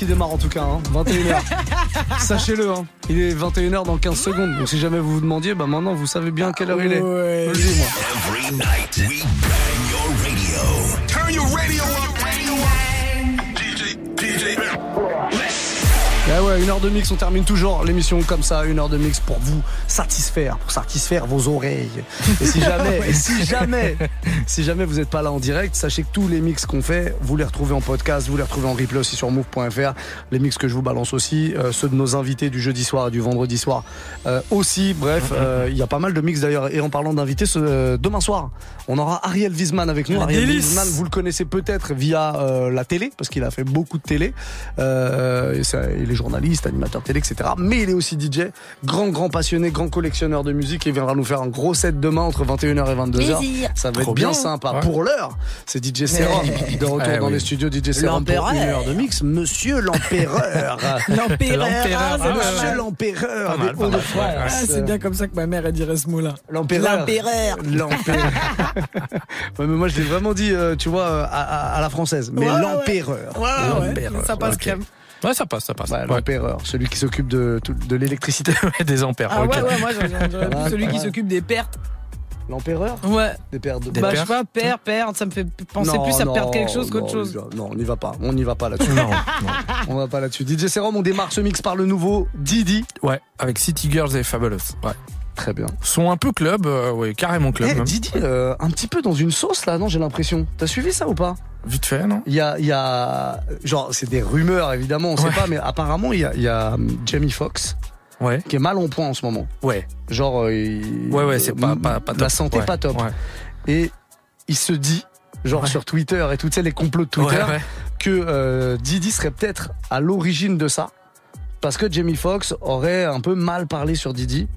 qui démarre en tout cas, hein, 21h. Sachez-le, hein, il est 21h dans 15 secondes. Donc si jamais vous vous demandiez, bah maintenant vous savez bien quelle heure il est. Ouais. Je le dis, moi. Ouais, une heure de mix, on termine toujours l'émission comme ça, une heure de mix pour vous satisfaire, pour satisfaire vos oreilles. Et si jamais, et si jamais, si jamais vous n'êtes pas là en direct, sachez que tous les mix qu'on fait, vous les retrouvez en podcast, vous les retrouvez en replay aussi sur move.fr. Les mix que je vous balance aussi, euh, ceux de nos invités du jeudi soir et du vendredi soir euh, aussi. Bref, euh, il y a pas mal de mix d'ailleurs. Et en parlant d'invités, demain soir, on aura Ariel Wiesman avec nous. Ariel. Wiesman, vous le connaissez peut-être via la télé, parce qu'il a fait beaucoup de télé. Et ça- il est journaliste, animateur télé, etc. Mais il est aussi DJ, grand, grand passionné, grand collectionneur de musique. Et il viendra nous faire un gros set demain entre 21h et 22h. Plaisir. Ça va Trop être bien, bien. sympa. Ouais. Pour l'heure, c'est DJ Serum de retour Eh dans les studios DJ Serum pour L'empereur. une heure de mix. Monsieur l'empereur. L'empereur. Ah, Ah, Monsieur mal. l'empereur des. Hauts-de-France. Ah, c'est bien comme ça que ma mère elle dirait ce mot-là. L'empereur. L'empereur. L'empereur. ouais, mais moi, je l'ai vraiment dit, euh, tu vois, euh, à, à- à la française. Mais Ouais, l'empereur. Ouais, ça passe crème. Ouais, ça passe, ça passe. Ouais, Ouais. l'empereur. Celui qui s'occupe de, tout- de l'électricité. Des ampères. Ah ok. ouais, ouais, moi j'aurais Ah, plus celui qui mal. s'occupe des pertes. L'empereur Ouais. Des pères de bah, je pertes sais pas, père, perdre, ça me fait penser Non, plus à non, perdre quelque chose qu'autre chose. Non, on n'y va pas. On n'y va pas là-dessus. Non, non. on va pas là-dessus. DJ Serum, on démarre ce mix par le nouveau Didi. Ouais, avec City Girls et Fabulous. Ouais. Très bien. Sont un peu club, euh, ouais, carrément club. Eh. Didi, euh, un petit peu dans une sauce là, non J'ai l'impression. T'as suivi ça ou pas? Vite fait, non? Il y a, il y a, genre, c'est des rumeurs évidemment, on sait Ouais. pas, mais apparemment il y a, il y a hum, Jamie Foxx Ouais, qui est mal en point en ce moment. ouais. Genre, euh, il- Ouais, ouais, c'est pas, euh, pas, pas top. La santé Ouais, pas top. Et il se dit, genre sur Twitter et toutes ces les complots de Twitter, que euh, Didi serait peut-être à l'origine de ça, parce que Jamie Foxx aurait un peu mal parlé sur Didi,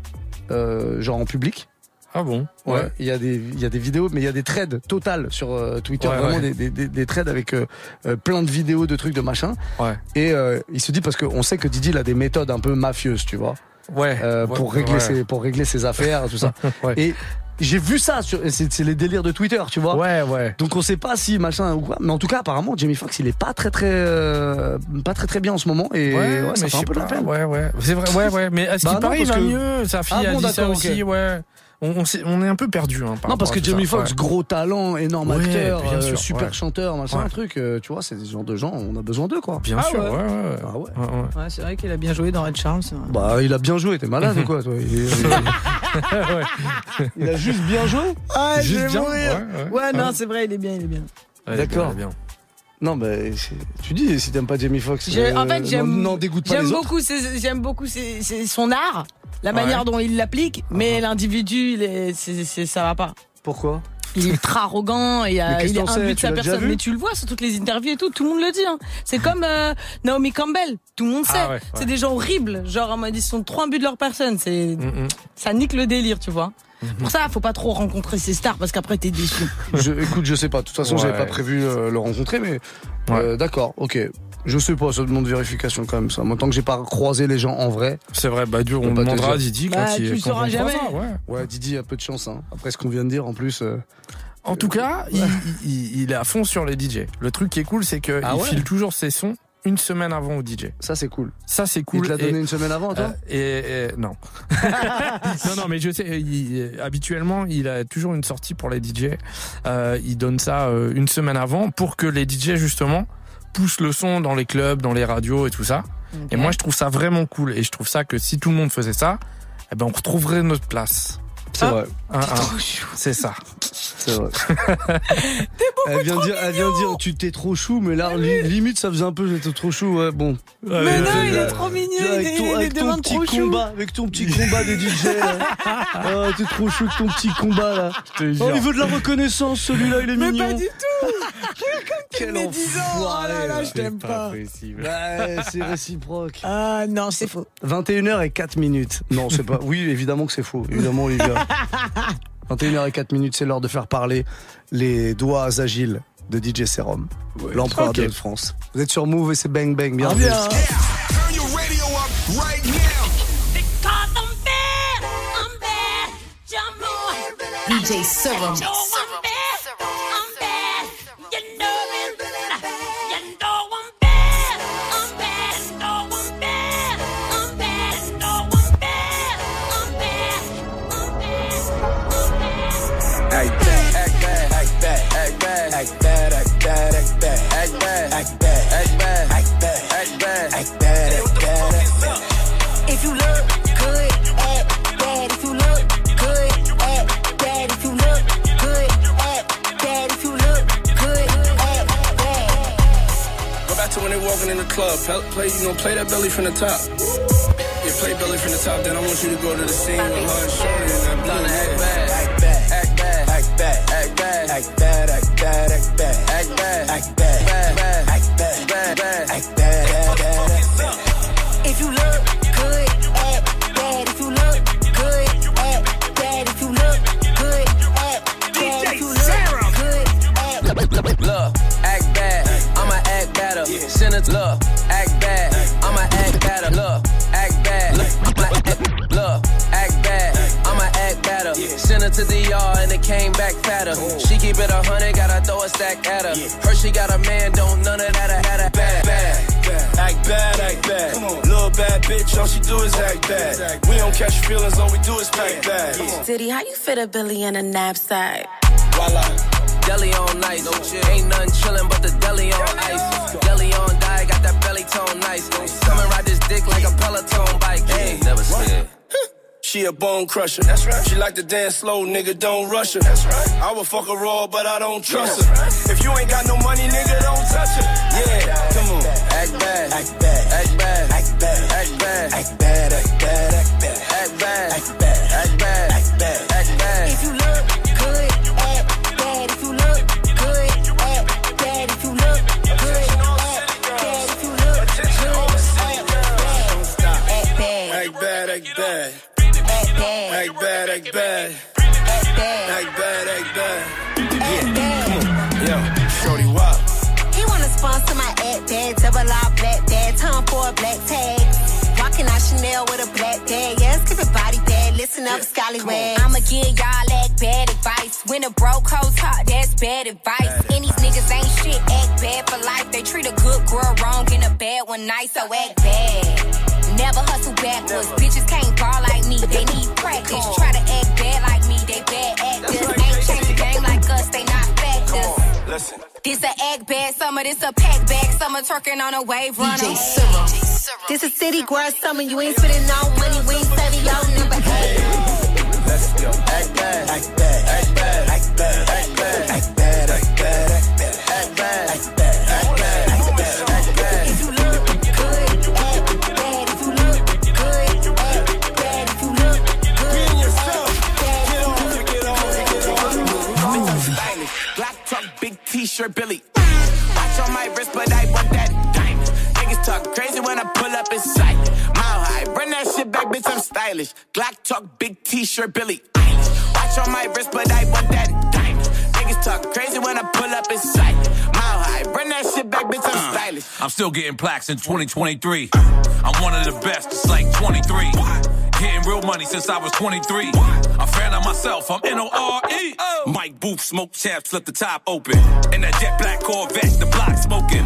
euh, genre en public. Ah bon? Ouais. Il y a des il y a des vidéos, mais il y a des threads total sur euh, Twitter, Ouais, vraiment ouais. Des, des, des, des threads avec euh, euh, plein de vidéos, de trucs, de machin. Ouais. Et euh, il se dit parce qu'on sait que Didi il a des méthodes un peu mafieuses, tu vois, Ouais. euh, ouais, pour régler ouais. ses pour régler ses affaires, tout ça. Ouais. Et j'ai vu ça sur c'est les délires de Twitter, tu vois. Ouais, ouais. Donc on sait pas si machin ou quoi, mais en tout cas apparemment Jamie Foxx il est pas très très euh, pas très très bien en ce moment et ouais, ça mais fait un peu de la peine. Ouais, ouais. C'est vrai, ouais, ouais. Mais à ce Bah paraît, il parce va que- mieux. Sa fille Ah a bon, dit ça aussi, ouais. On, on, s'est- on est un peu perdu. Hein, par Non parce que Jamie. Foxx Ouais. gros talent, énorme Ouais, acteur, bien euh, sûr, super ouais. chanteur, machin Ouais. un truc, euh, tu vois, c'est des genres de gens, on a besoin d'eux quoi. Bien Ah sûr, ouais. ouais, ouais. Ah ouais. Ouais, ouais. Ouais, c'est vrai qu'il a bien joué dans Red vrai. Bah il a bien joué, t'es malade ou quoi toi? Il, il- il a juste bien joué? Ah, Juste je vais bien, mourir. ouais, ouais. Ouais, non, c'est vrai, il est bien, il est bien. Ouais, D'accord. Non mais tu dis si t'aimes pas Jamie Foxx, J'ai- en euh, fait, j'aime. pas J'aime beaucoup, j'aime beaucoup ses- ses- son art, la Ouais. manière dont il l'applique, mais l'individu, c'est- c'est- ça va pas. Pourquoi Il est ultra arrogant, a, qu'est-ce il est imbu de sa personne. Mais tu le vois sur toutes les interviews et tout, tout le monde le dit. hein. C'est comme euh, Naomi Campbell, tout le monde sait. Ah ouais, ouais. C'est des gens horribles, genre ils sont trop imbus de leur personne. C'est Mm, mm. ça nique le délire, tu vois. Mhm. Pour ça, faut pas trop rencontrer ces stars parce qu'après t'es déçu. je, Écoute, je sais pas. De toute façon, Ouais. j'avais pas prévu euh, le rencontrer, mais euh, d'accord, ok. Je sais pas, ça demande vérification quand même ça. Moi, tant que j'ai pas croisé les gens en vrai, C'est vrai, bah, Dieu, on demandera à. Didi quand Bah, il tu le sauras jamais. ouais. ouais, Didi a peu de chance. Hein. Après ce qu'on vient de dire, en plus. euh, En tout cas, il, il- il est à fond sur les DJ. Le truc qui est cool, c'est qu'il Ah ouais file toujours ses sons une semaine avant au DJ. Ça, c'est cool. Ça, c'est Il cool. te l'a Et- donné une semaine avant, toi Euh, et, et- non. non, non, mais je sais, il- habituellement, il a toujours une sortie pour les DJ. Euh, il donne ça euh, une semaine avant pour que les DJ, justement, poussent le son dans les clubs, dans les radios et tout ça. Et moi, je trouve ça vraiment cool. Et je trouve ça que si tout le monde faisait ça, eh ben, on retrouverait notre place. C'est Ah. vrai. Hein, hein. C'est ça. C'est vrai. elle vient dire, elle vient dire, tu t'es trop chou, mais là, li- limite, ça faisait un peu, j'étais trop chou, ouais, bon. Mais non, il est trop mignon, Tu il avec est, ton, il est avec ton devant petit trop chou. combat, avec ton petit combat des DJ. Ah, t'es trop chou avec ton petit combat là. Oh, il veut de la reconnaissance, celui-là, il est Mais mignon. pas du tout Quel Mais 10 ans, oh là là, là. je t'aime pas. possible. Ouais, c'est réciproque. Ah non, c'est faux. 21h et 4 minutes. Non, c'est pas. Oui, évidemment que c'est faux. Évidemment, Olivia. 21h et 4 minutes, c'est l'heure de faire parler les doigts agiles de DJ Serum, l'empereur de France. Vous êtes sur Move et c'est Bang Bang, Ah, bienvenue. bien. Turn your club. Play, you know, play that belly from the top. Yeah, play belly from the top, then I want you to go to the scene with her and shorty and that blonde act. Act bad, act bad, act bad, act bad, act bad, act bad, act bad, act bad. To the yard and it came back fatter. She keep it a hundred, gotta throw a stack at her. Her she got a man, don't none of that, I had a bad, bad. Act bad, act bad. Little bad bitch, all she do is act bad. We don't catch feelings, all we do is pack bags. Diddy, how you fit a Billy in a knapsack? Voila. Deli on nice, ain't nothing chillin' but the deli on ice. Deli on die, got that belly tone nice. Come and ride this dick like a Peloton bike. Hey, never scared. She a bone crusher. That's right. She like to dance slow, nigga, don't rush her. That's right. I would fuck her raw, but I don't trust her. If you ain't got no money, nigga, don't touch her. Yeah, come on. Act bad, Act bad, act bad, act bad, act bad, act bad, act bad, act bad, act bad, act bad, Chanel with a black bag, yeah, skip it body bag, listen up, scallywag. I'ma give y'all that bad advice. When a broke hoes hot, that's bad advice. And these niggas ain't shit, act bad for life. They treat a good girl wrong and a bad one nice, so act bad. Never hustle backwards, bitches can't ball like me, they need practice. Try to act bad Listen. This a egg bag summer, this a pack bag. Summer, twerking on a wave runner. This a city girl summer, you ain't spending no money, we ain't saving your number. Eight. Let's go. Act bad, Act bad, act bad, act bad, act bad, act bad, act bad, act bad, act bad, t-shirt, Billy. Watch on my wrist, but I want that diamond. Niggas talk crazy when I pull up in sight. Mile high, run that shit back, bitch, I'm stylish. Glock talk, big t-shirt, Billy. Watch on my wrist, but I want that diamond. Niggas talk crazy when I pull up in sight. Mile high, run that shit back, bitch, I'm uh, stylish. I'm still getting plaques in 2023. I'm one of the best, it's like 23. Real money since I was 23. I'm fan of myself, I'm N-O-R-E. Mike Booth, smoke chaps, flip the top open. In that jet black Corvette, the block smoking.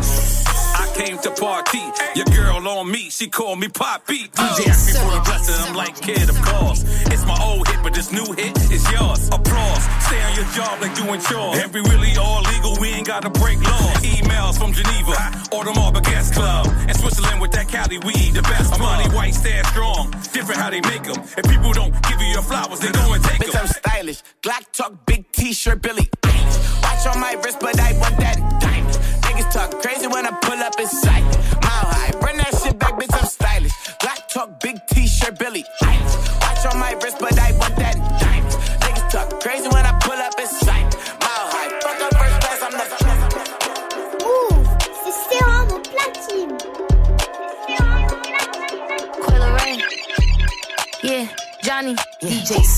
I came to party, your girl on me, she called me Poppy. DJ asked me for the and I'm like, kid, of course. It's my old hit, but this new hit is yours. Applause, stay on your job like doing chores. We really all legal, we ain't gotta break laws. Emails from Geneva, or the Marble Gas Club. In Switzerland with that Cali weed, the best money, white stand strong. Different how they make them. If people don't give you your flowers, they go and take Bitch, them. I'm stylish. Glock talk, big t-shirt, Billy. Watch on my wrist, but I want that diamond. Niggas talk crazy when I pull up in sight. Mile high, run that shit back, bitch, I'm stylish. Glock talk, big t-shirt, Billy. Watch on my wrist, but I want that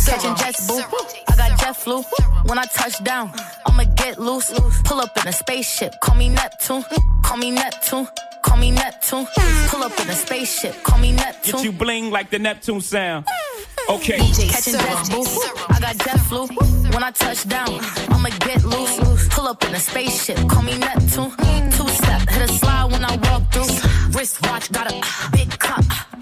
Catching jets, boo. I got jet flu. When I touch down, I'ma get loose. Pull up in a spaceship. Call me Neptune. Call me Neptune. Call me Neptune. Pull up in a spaceship. Call me Neptune. Get you bling like the Neptune sound. Okay. Catching jets, boo. I got jet flu. When I touch down, I'ma get loose. Pull up in a spaceship. Call me Neptune. Two step, hit a slide when I walk through. Wristwatch, got a big cup.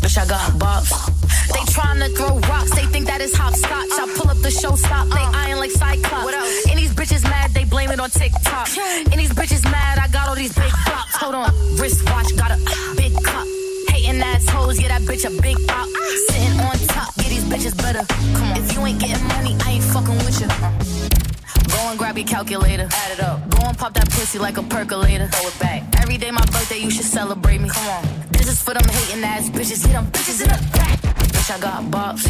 Bitch, I got bops. They tryna throw rocks, they think that is hopscotch. I pull up the show stop, they uh. eyeing like Cyclops. And these bitches mad, they blame it on TikTok. And these bitches mad, I got all these big flops. Hold on, wristwatch, got a big cup. Hating assholes, yeah, that bitch a big op. Sitting on top, yeah, these bitches better. Come on, if you ain't getting money, I ain't fucking with you. Go and grab your calculator, add it up. Go and pop that pussy like a percolator. Throw it back. Every day my birthday, you should celebrate me. Come on, this is for them hating ass bitches. Hit them bitches in the back. Bitch, I got bops.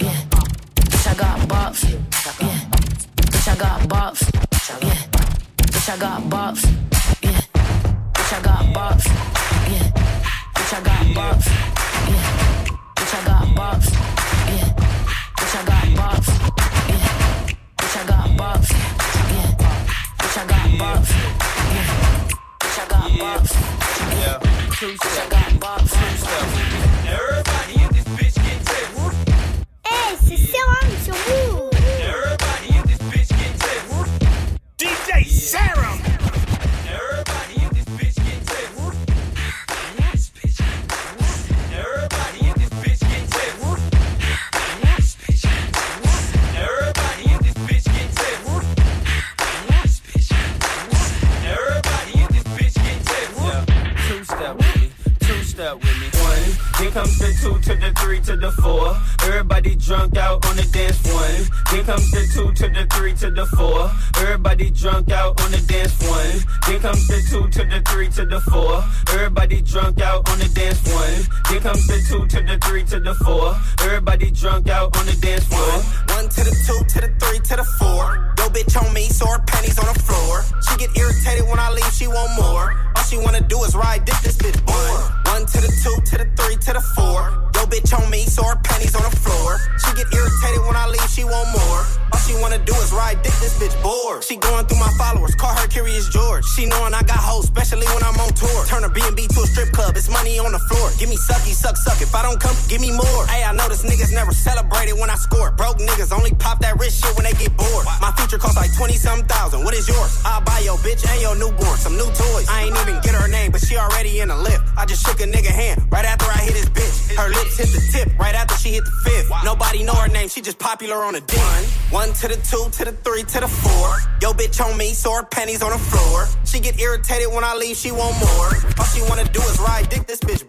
Yeah. Bitch, I got bops. Yeah. Bitch, I got bops. Yeah. Bitch, I got bops. Yeah. Bitch, I got bops. Yeah. Bitch, I got bops. Yeah. Bitch, I got bops. Yeah. Bitch, I got bops. Yeah. Bitch, I got bops. Yeah. Bitch, I got bops. Yeah. Bitch, I got bops. Yeah. Bitch, I got bops. Everybody in this bitch get tips. Eh, c'est Serum sur vous. Everybody in this bitch get tips. DJ Serum. Three to the four. Everybody drunk out on the dance one. Here comes the two to the three to the four. Everybody drunk out on the dance one. Here comes the two to the three to the four. Everybody drunk out on the dance one. Here comes the two to the three to the four. Everybody drunk out on the dance floor. One to the two, to the three, to the four. Yo, bitch on me, so her panties on the floor. She get irritated when I leave, she want more. All she wanna do is ride dick, this bitch bored. One to the two, to the three, to the four. Bitch on me, so her panties on the floor. She get irritated when I leave, she want more. All she wanna do is ride dick, this bitch bored. She going through my followers, call her Curious George. She knowing I got hoes, especially when I'm on tour. Turn her B&B to a strip club, it's money on the floor. Give me sucky, suck, suck. If I don't come, give me more. Hey, I know this niggas never celebrated when I score. Broke niggas only pop that rich shit when they get bored. My future costs like 20 something thousand. What is yours? I'll buy your bitch and your newborn some new toys. I ain't even get her name, but she already in the lift. I just shook a nigga hand right after I hit his bitch. Her lips hit the tip right after she hit the fifth. Nobody know her name, she just popular on a dick. One, one to the two, to the three, to the four. Yo, bitch on me, so her panties on the floor. She get irritated when I leave, she want more. All she wanna do is ride dick, this bitch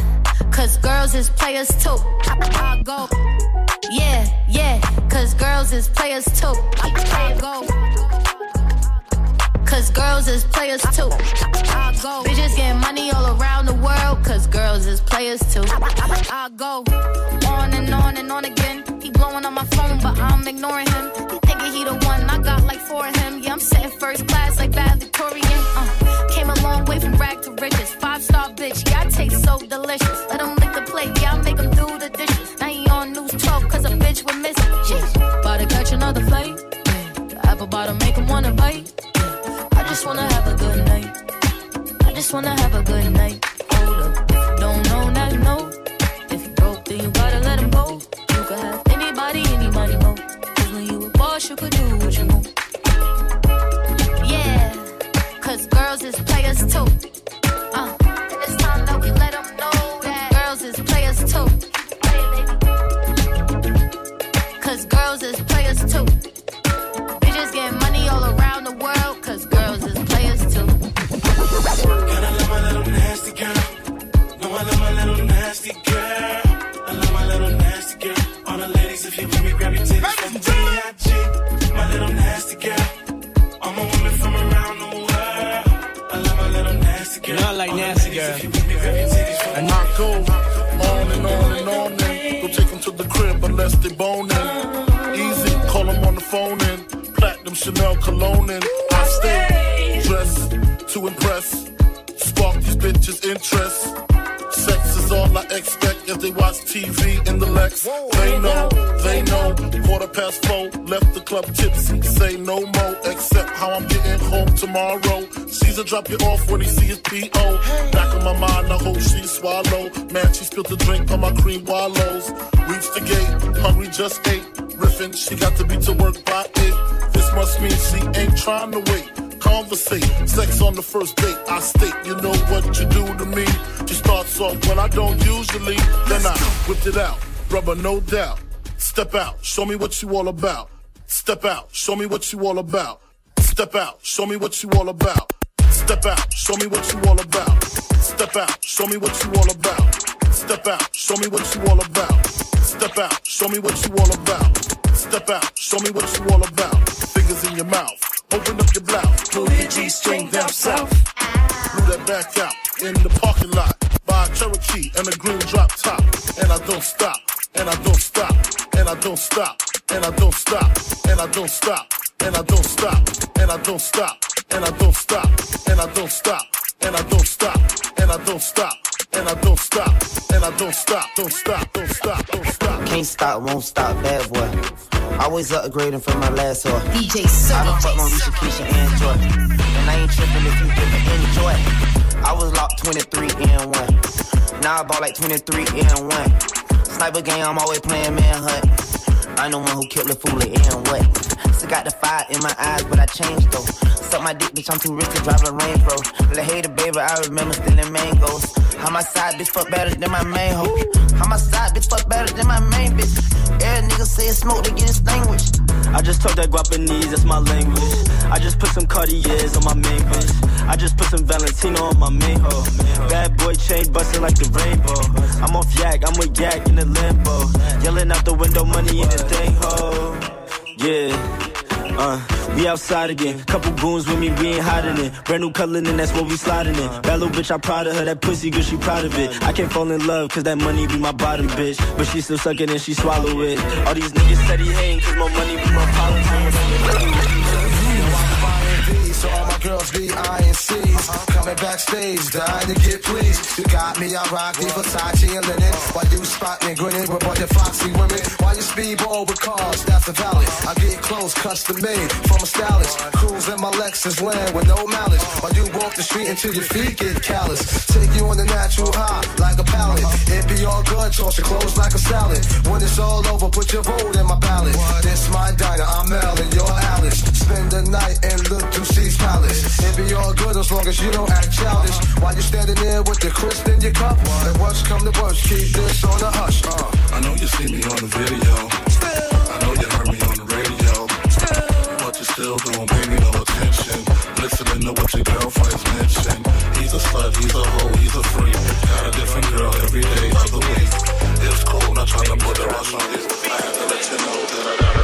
cause girls is players too. I go. Yeah, yeah, cause girls is players too. I go. Cause girls is players too. I go. Bitches getting money all around the world, cause girls is players too. I go. On and on and on again. He blowing on my phone, but I'm ignoring him. He the one, I got like four of him. Yeah, I'm sitting first class like bad Victorian. Uh, came a long way from rag to riches. Five star bitch, yeah, I taste so delicious. Let him lick the plate, yeah, I make him do the dishes. Now he on news 12, cause a bitch we're missing. Yeah, about to catch another flight. Yeah, the apple bottom make him wanna bite. I just wanna have a good night. I just wanna have a good night. Could do what you want. Yeah, cause girls is players too. Drop you off when he see his P.O. Back in my mind, I hope she swallow. Man, she spilled the drink on my cream wallows. Reach the gate, hungry just ate. Riffin', she got to be to work by eight. This must mean she ain't trying to wait conversate. Sex on the first date, I state, you know what you do to me. She starts off when I don't usually, then I whipped it out. Rubber, no doubt. Step out, show me what you all about. Step out, show me what you all about. Step out, show me what you all about. Step out, show me what you all about. Step out, show me what you all about. Step out, show me what you all about. Step out, show me what you all about. Step out, show me what you all about. Fingers in your mouth, open up your blouse, pull your G-string down south. Blew that back out in the parking lot. Buy a Cherokee and a green drop top. And I don't stop, and I don't stop, and I don't stop, and I don't stop, and I don't stop, and I don't stop, and I don't stop, and I don't stop, and I don't stop, and I don't stop, and I don't stop, and I don't stop, and I don't stop, don't stop, don't stop, don't stop. Can't stop, won't stop, bad boy. Always upgrading from my last whore. DJ Sir. I done fucked Marisha, Keisha, and Joy. And I ain't tripping if you didn't enjoy. I was locked 23 and 1. Now I bought like 23 and 1. Sniper game, I'm always playing manhunt. I'm the one who killed the fool and what? Still got the fire in my eyes, but I changed though. Suck my dick, bitch, I'm too rich to drive a Range Rover. Little hater, baby, I remember stealing mangoes. How my side bitch fuck better than my main hoe. How my side bitch fuck better than my main bitch. Every nigga say it's smoke, they get extinguished. I just talk that Guapanese, that's my language. I just put some Cartiers on my main bitch. I just put some Valentino on my main hoe. Bad boy chain busting like the rainbow. I'm off yak, I'm with yak in the limbo. Yelling out the window, money in the Yeah. Uh, we outside again. Couple goons with me, we ain't hiding it. Brand new color, and that's what we sliding in. Bad little bitch, I'm proud of her. That pussy good, she proud of it. I can't fall in love, cause that money be my bottom bitch. But she still sucking and she swallow it. All these niggas said he hating, cause my money be my politics. Girls be INCs Coming backstage, dying to get pleased. You got me, I rock the Versace and linen. While you spot me grinning with a bunch of foxy women? While you speedball with cars, that's the valid. I get clothes custom made from a stylist. Cruise in my Lexus land with no malice While you walk the street until your feet get callous. Take you on the natural high. a It be all good, toss your clothes like a salad. When it's all over, put your vote in my ballot. This my diner, I'm Mel and you're Alice. Spend the night and look to C's Palace It be all good as long as you don't act childish. While you standing there with your crisp in your cup. And worst come to worst, keep this on the hush. Uh. I know you see me on the video. I know you heard me on the radio. But you still don't pay me no attention. Listening to what your girlfriends mention. He's a slut, he's a hoe, he's a freak. Got a different girl every day of the week. It's cool, not trying to put her on something. I had to let you know that I got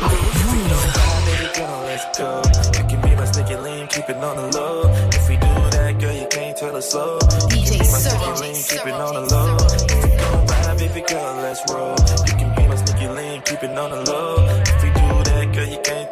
Baby girl, let's go. You can be my sneaky link, keep it on the low. If we do that, girl, you can't tell us so. You can be my sneaky link, keep it on the low. If we gon' ride, baby girl, let's roll. You can be my sneaky link, keep it on the low.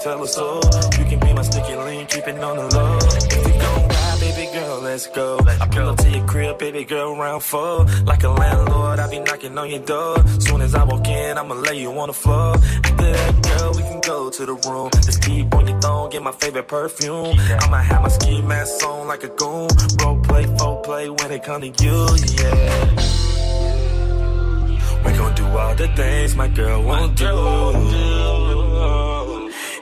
Tell us so. You can be my sticky link, keep it on the low. If we gon' ride, baby girl, let's go. I pull up to your crib, baby girl, round four. Like a landlord, I be knocking on your door. Soon as I walk in, I'ma lay you on the floor. After that, girl, we can go to the room. Just keep on your thong, get my favorite perfume. I'ma have my ski mask on like a goon. Role play, folk play when it come to you, yeah. We gon' do all the things my girl won't do.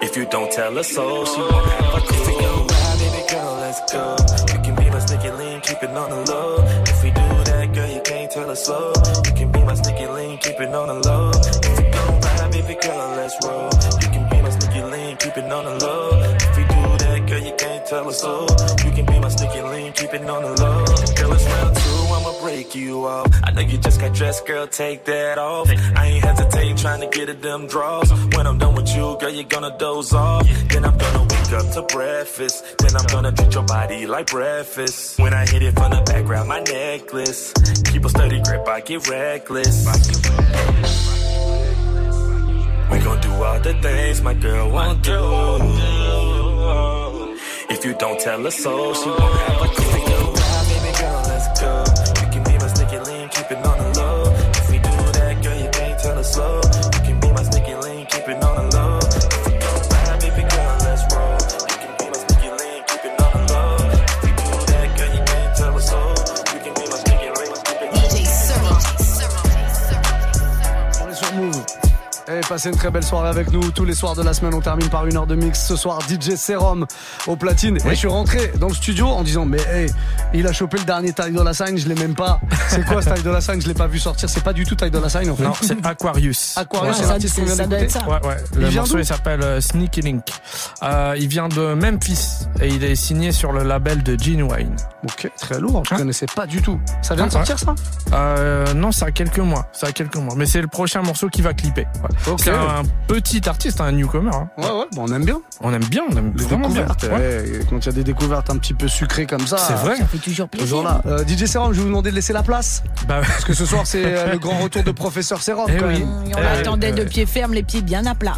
If you don't tell her so, she won't have a clue. If gon' ride, baby girl, let's go. You can be my sneaky link, keep it on the low. If we do that, girl, you can't tell us so. You can be my sneaky link, keep it on the low. If we gon' ride, baby girl, let's roll. You can be my sneaky link, keep it on the low. If we do that, girl, you can't tell us so. You can be my sneaky link, keep it on the low. Girl, it's round two, you off. I know you just got dressed, girl, take that off. I ain't hesitating, trying to get at them draws. When I'm done with you, girl, you're gonna doze off. Then I'm gonna wake up to breakfast. Then I'm gonna treat your body like breakfast. When I hit it from the background, my necklace. Keep a steady grip, I get reckless. We gon' do all the things my girl won't do. If you don't tell her so, she won't have a clue. Passez une très belle soirée avec nous. Tous les soirs de la semaine, on termine par une heure de mix. Ce soir, DJ Serum au platine. Et je suis rentré dans le studio en disant, mais hey, il a chopé le dernier Ty Dolla Sign, je l'ai même pas. C'est quoi ce Ty Dolla Sign? Je l'ai pas vu sortir. C'est pas du tout Ty Dolla Sign en fait. Non, c'est Aquarius. Aquarius, Ouais, c'est ça, l'artiste qu'on c'est- vient ça doit d'écouter. être ça. Ouais, ouais. Il Le morceau il s'appelle euh, Sneaky Link. Euh, il vient de Memphis et il est signé sur le label de Genuine. Ok, très lourd. Je connaissais pas du tout. Ça vient de sortir ça? Euh, Non, ça a quelques mois. Ça a quelques mois. Mais c'est le prochain morceau qui va clipper. Ouais. C'est un petit artiste, un newcomer. hein. Ouais, ouais, bon, on aime bien. On aime bien, on aime Les vraiment bien. découvertes. Ouais. ouais, quand il y a des découvertes un petit peu sucrées comme ça. C'est vrai. Ça fait toujours plaisir. Toujours là. Euh, DJ Serum, je vais vous demander de laisser la place. Bah, Parce que ce soir, c'est euh, le grand retour de Professeur Serum. Eh quand oui. même. Et on Eh, l'attendait euh, de pied ferme, les pieds bien à plat.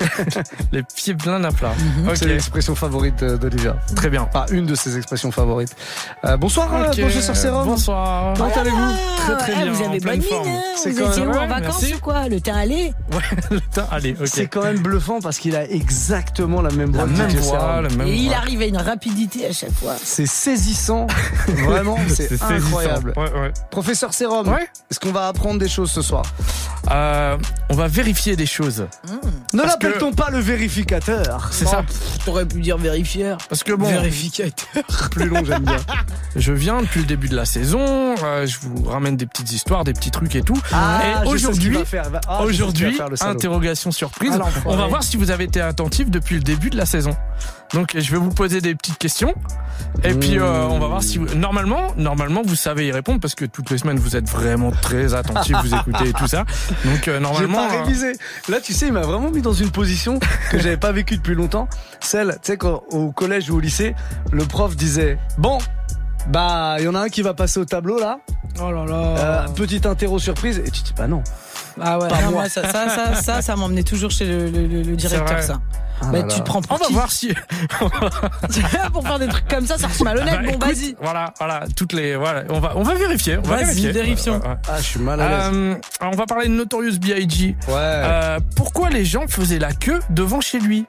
les pieds pleins à plat. Ok, C'est l'expression favorite euh, d'Olivia. très bien. Pas une de ses expressions favorites. Euh, bonsoir, euh, Ok, Professeur Serum. Bonsoir. Comment allez-vous? Très très Ah, bien. Vous en avez bonne mine, hein C'est Vous quand étiez même- où en vacances ou quoi? Le teint allé Ouais, le temps, allez, ok. C'est quand même bluffant parce qu'il a exactement la même voix La que même DJ voix, Serum. la même Et il voix. arrive à une rapidité à chaque fois. C'est saisissant. Vraiment, c'est incroyable. Ouais, ouais. Professeur Serum, Ouais. est-ce qu'on va apprendre des choses ce soir? Euh, on va vérifier des choses. Ne Parce que- l'appelle-t-on pas le vérificateur? C'est ça. T'aurais pu dire vérifieur. Parce que bon, Vérificateur. Plus long, j'aime bien. je viens depuis le début de la saison, euh, je vous ramène des petites histoires, des petits trucs et tout. Ah, et aujourd'hui. Ah, aujourd'hui, interrogation surprise. Ah, on va voir si vous avez été attentif depuis le début de la saison. Donc, je vais vous poser des petites questions. Et puis, euh, on va voir si vous... normalement, normalement, vous savez y répondre parce que toutes les semaines, vous êtes vraiment très attentifs, vous écoutez et tout ça. Donc, euh, normalement, pas euh, révisé. Là, tu sais, il m'a vraiment mis dans une position que j'avais pas vécue depuis longtemps. Celle, tu sais, quand au collège ou au lycée, le prof disait Bon, bah, il y en a un qui va passer au tableau là. Oh là là. Euh, petite interro surprise. Et tu dis Bah non. Ah ouais, Pas non, moi. moi, ça, ça, ça, ça, ça m'emmenait toujours chez le, le- le- le directeur, ça. Ah bah, là tu là. te prends on pour va qui voir si. Pour faire des trucs comme ça, ça ressemble malhonnête. Bah, bon, vas-y. Voilà, voilà, toutes les, voilà, on va, on va vérifier. On va vérifier. vérifions. Ouais, ouais, ouais. Ah, je suis mal à l'aise. Euh, alors, on va parler de Notorious B.I.G. ouais. Euh, pourquoi les gens faisaient la queue devant chez lui?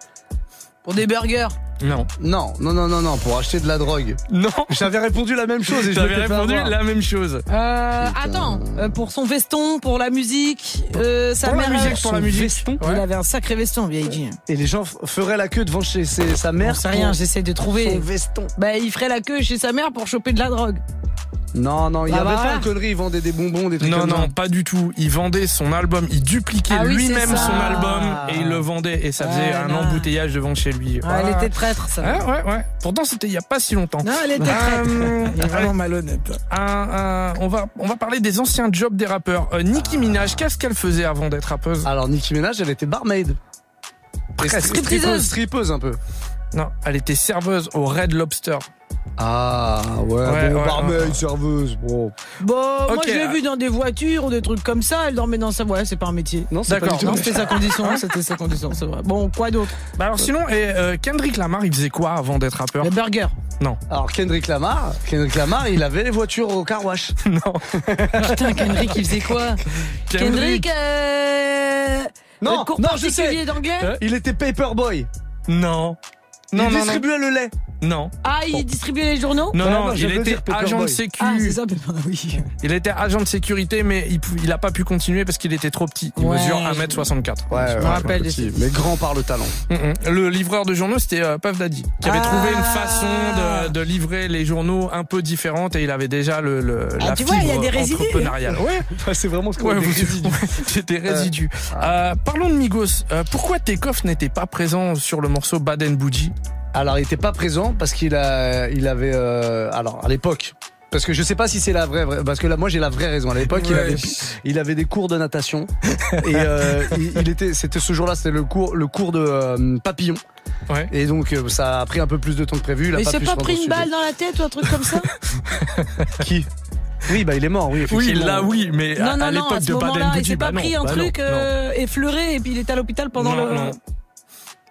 Pour des burgers. Non. Non, non, non, non, non, pour acheter de la drogue. Non. J'avais répondu la même chose et J'avais répondu la même chose. Euh, attends, euh, pour son veston, pour la musique, euh, sa Pour la mère. musique, euh, pour la musique. veston. Ouais. Il avait un sacré veston, vieille Et les gens feraient la queue devant chez ses- sa mère. Sais rien, j'essaie de trouver. Son veston. Bah, il ferait la queue chez sa mère pour choper de la drogue. Non, non, il y Bah, avait bah, pas voilà. une connerie, il vendait des bonbons, des trucs Non, comme non, ça. pas du tout. Il vendait son album, il dupliquait Ah oui, lui-même son album et il le vendait et ça faisait Ah, un non. embouteillage devant chez lui. Ah. Elle était traître, ça. Ouais, ouais, ouais. Pourtant, c'était il y a pas si longtemps. Non, elle était traître. Euh, Il est vraiment malhonnête. on va on va parler des anciens jobs des rappeurs. Euh, Nicki Minaj, qu'est-ce qu'elle faisait avant d'être rappeuse? Alors, Nicki Minaj, elle était barmaid. Presque. Strippeuse, strippeuse un peu. Non, elle était serveuse au Red Lobster. Ah, ouais, Ouais, bon, ouais, barmaid, ouais. serveuse, bon. Bon, moi je l'ai vu dans des voitures ou des trucs comme ça, elle dormait dans sa voiture, c'est pas un métier. Non, c'est pas D'accord. du tout. Non, c'était sa condition, c'était sa condition, c'est vrai. Bon, quoi d'autre? Bah alors sinon, et, euh, Kendrick Lamar, il faisait quoi avant d'être rappeur? Le burger. Non. Alors, Kendrick Lamar, Kendrick Lamar, il avait les voitures au car wash. Non. Putain, Kendrick, il faisait quoi? Kendrick, euh... Non, euh, cours non, je sais. d'anglais? Euh, Il était paperboy. Non. Il Non, non, non. distribuait le lait. Non. Ah, il distribuait les journaux Non, Ouais, non, il était agent de sécu. Ah, c'est ça, Pépin, oui. Il était agent de sécurité, mais il, il a pas pu continuer parce qu'il était trop petit. Il Ouais, mesure je- 1m64. Ouais, Je me rappelle petit, mais grand par le talent. Mm. Le livreur de journaux, c'était euh, Puff Daddy, qui avait Ah. trouvé une façon de, de livrer les journaux un peu différente et il avait déjà le, le Ah, la tu vois, il y a des résidus. Ouais, c'est vraiment ce qu'on ouais, des résidus. Euh, parlons de Migos. Euh, pourquoi Takeoff n'était pas présent sur le morceau Bad and Bougie? Alors, il était pas présent parce qu'il a, il avait, euh, alors à l'époque, Parce que je sais pas si c'est la vraie, vraie- parce que là, moi j'ai la vraie raison. À l'époque, il, avait, il avait des cours de natation et euh, il, il était, c'était ce jour-là, c'était le cours, le cours de euh, papillon. Ouais. Et donc euh, ça a pris un peu plus de temps que prévu. Il a Mais pas pu pas rendre pris au une balle dans la tête ou un truc comme ça Qui? Oui, bah il est mort. Oui, Oui, effectivement. là, oui, mais à, Non, à non, non, à l'époque ce de moment-là, Baden il s'est pas bah pris non, un bah truc non, euh, effleuré et puis il était à l'hôpital pendant Non, le. non.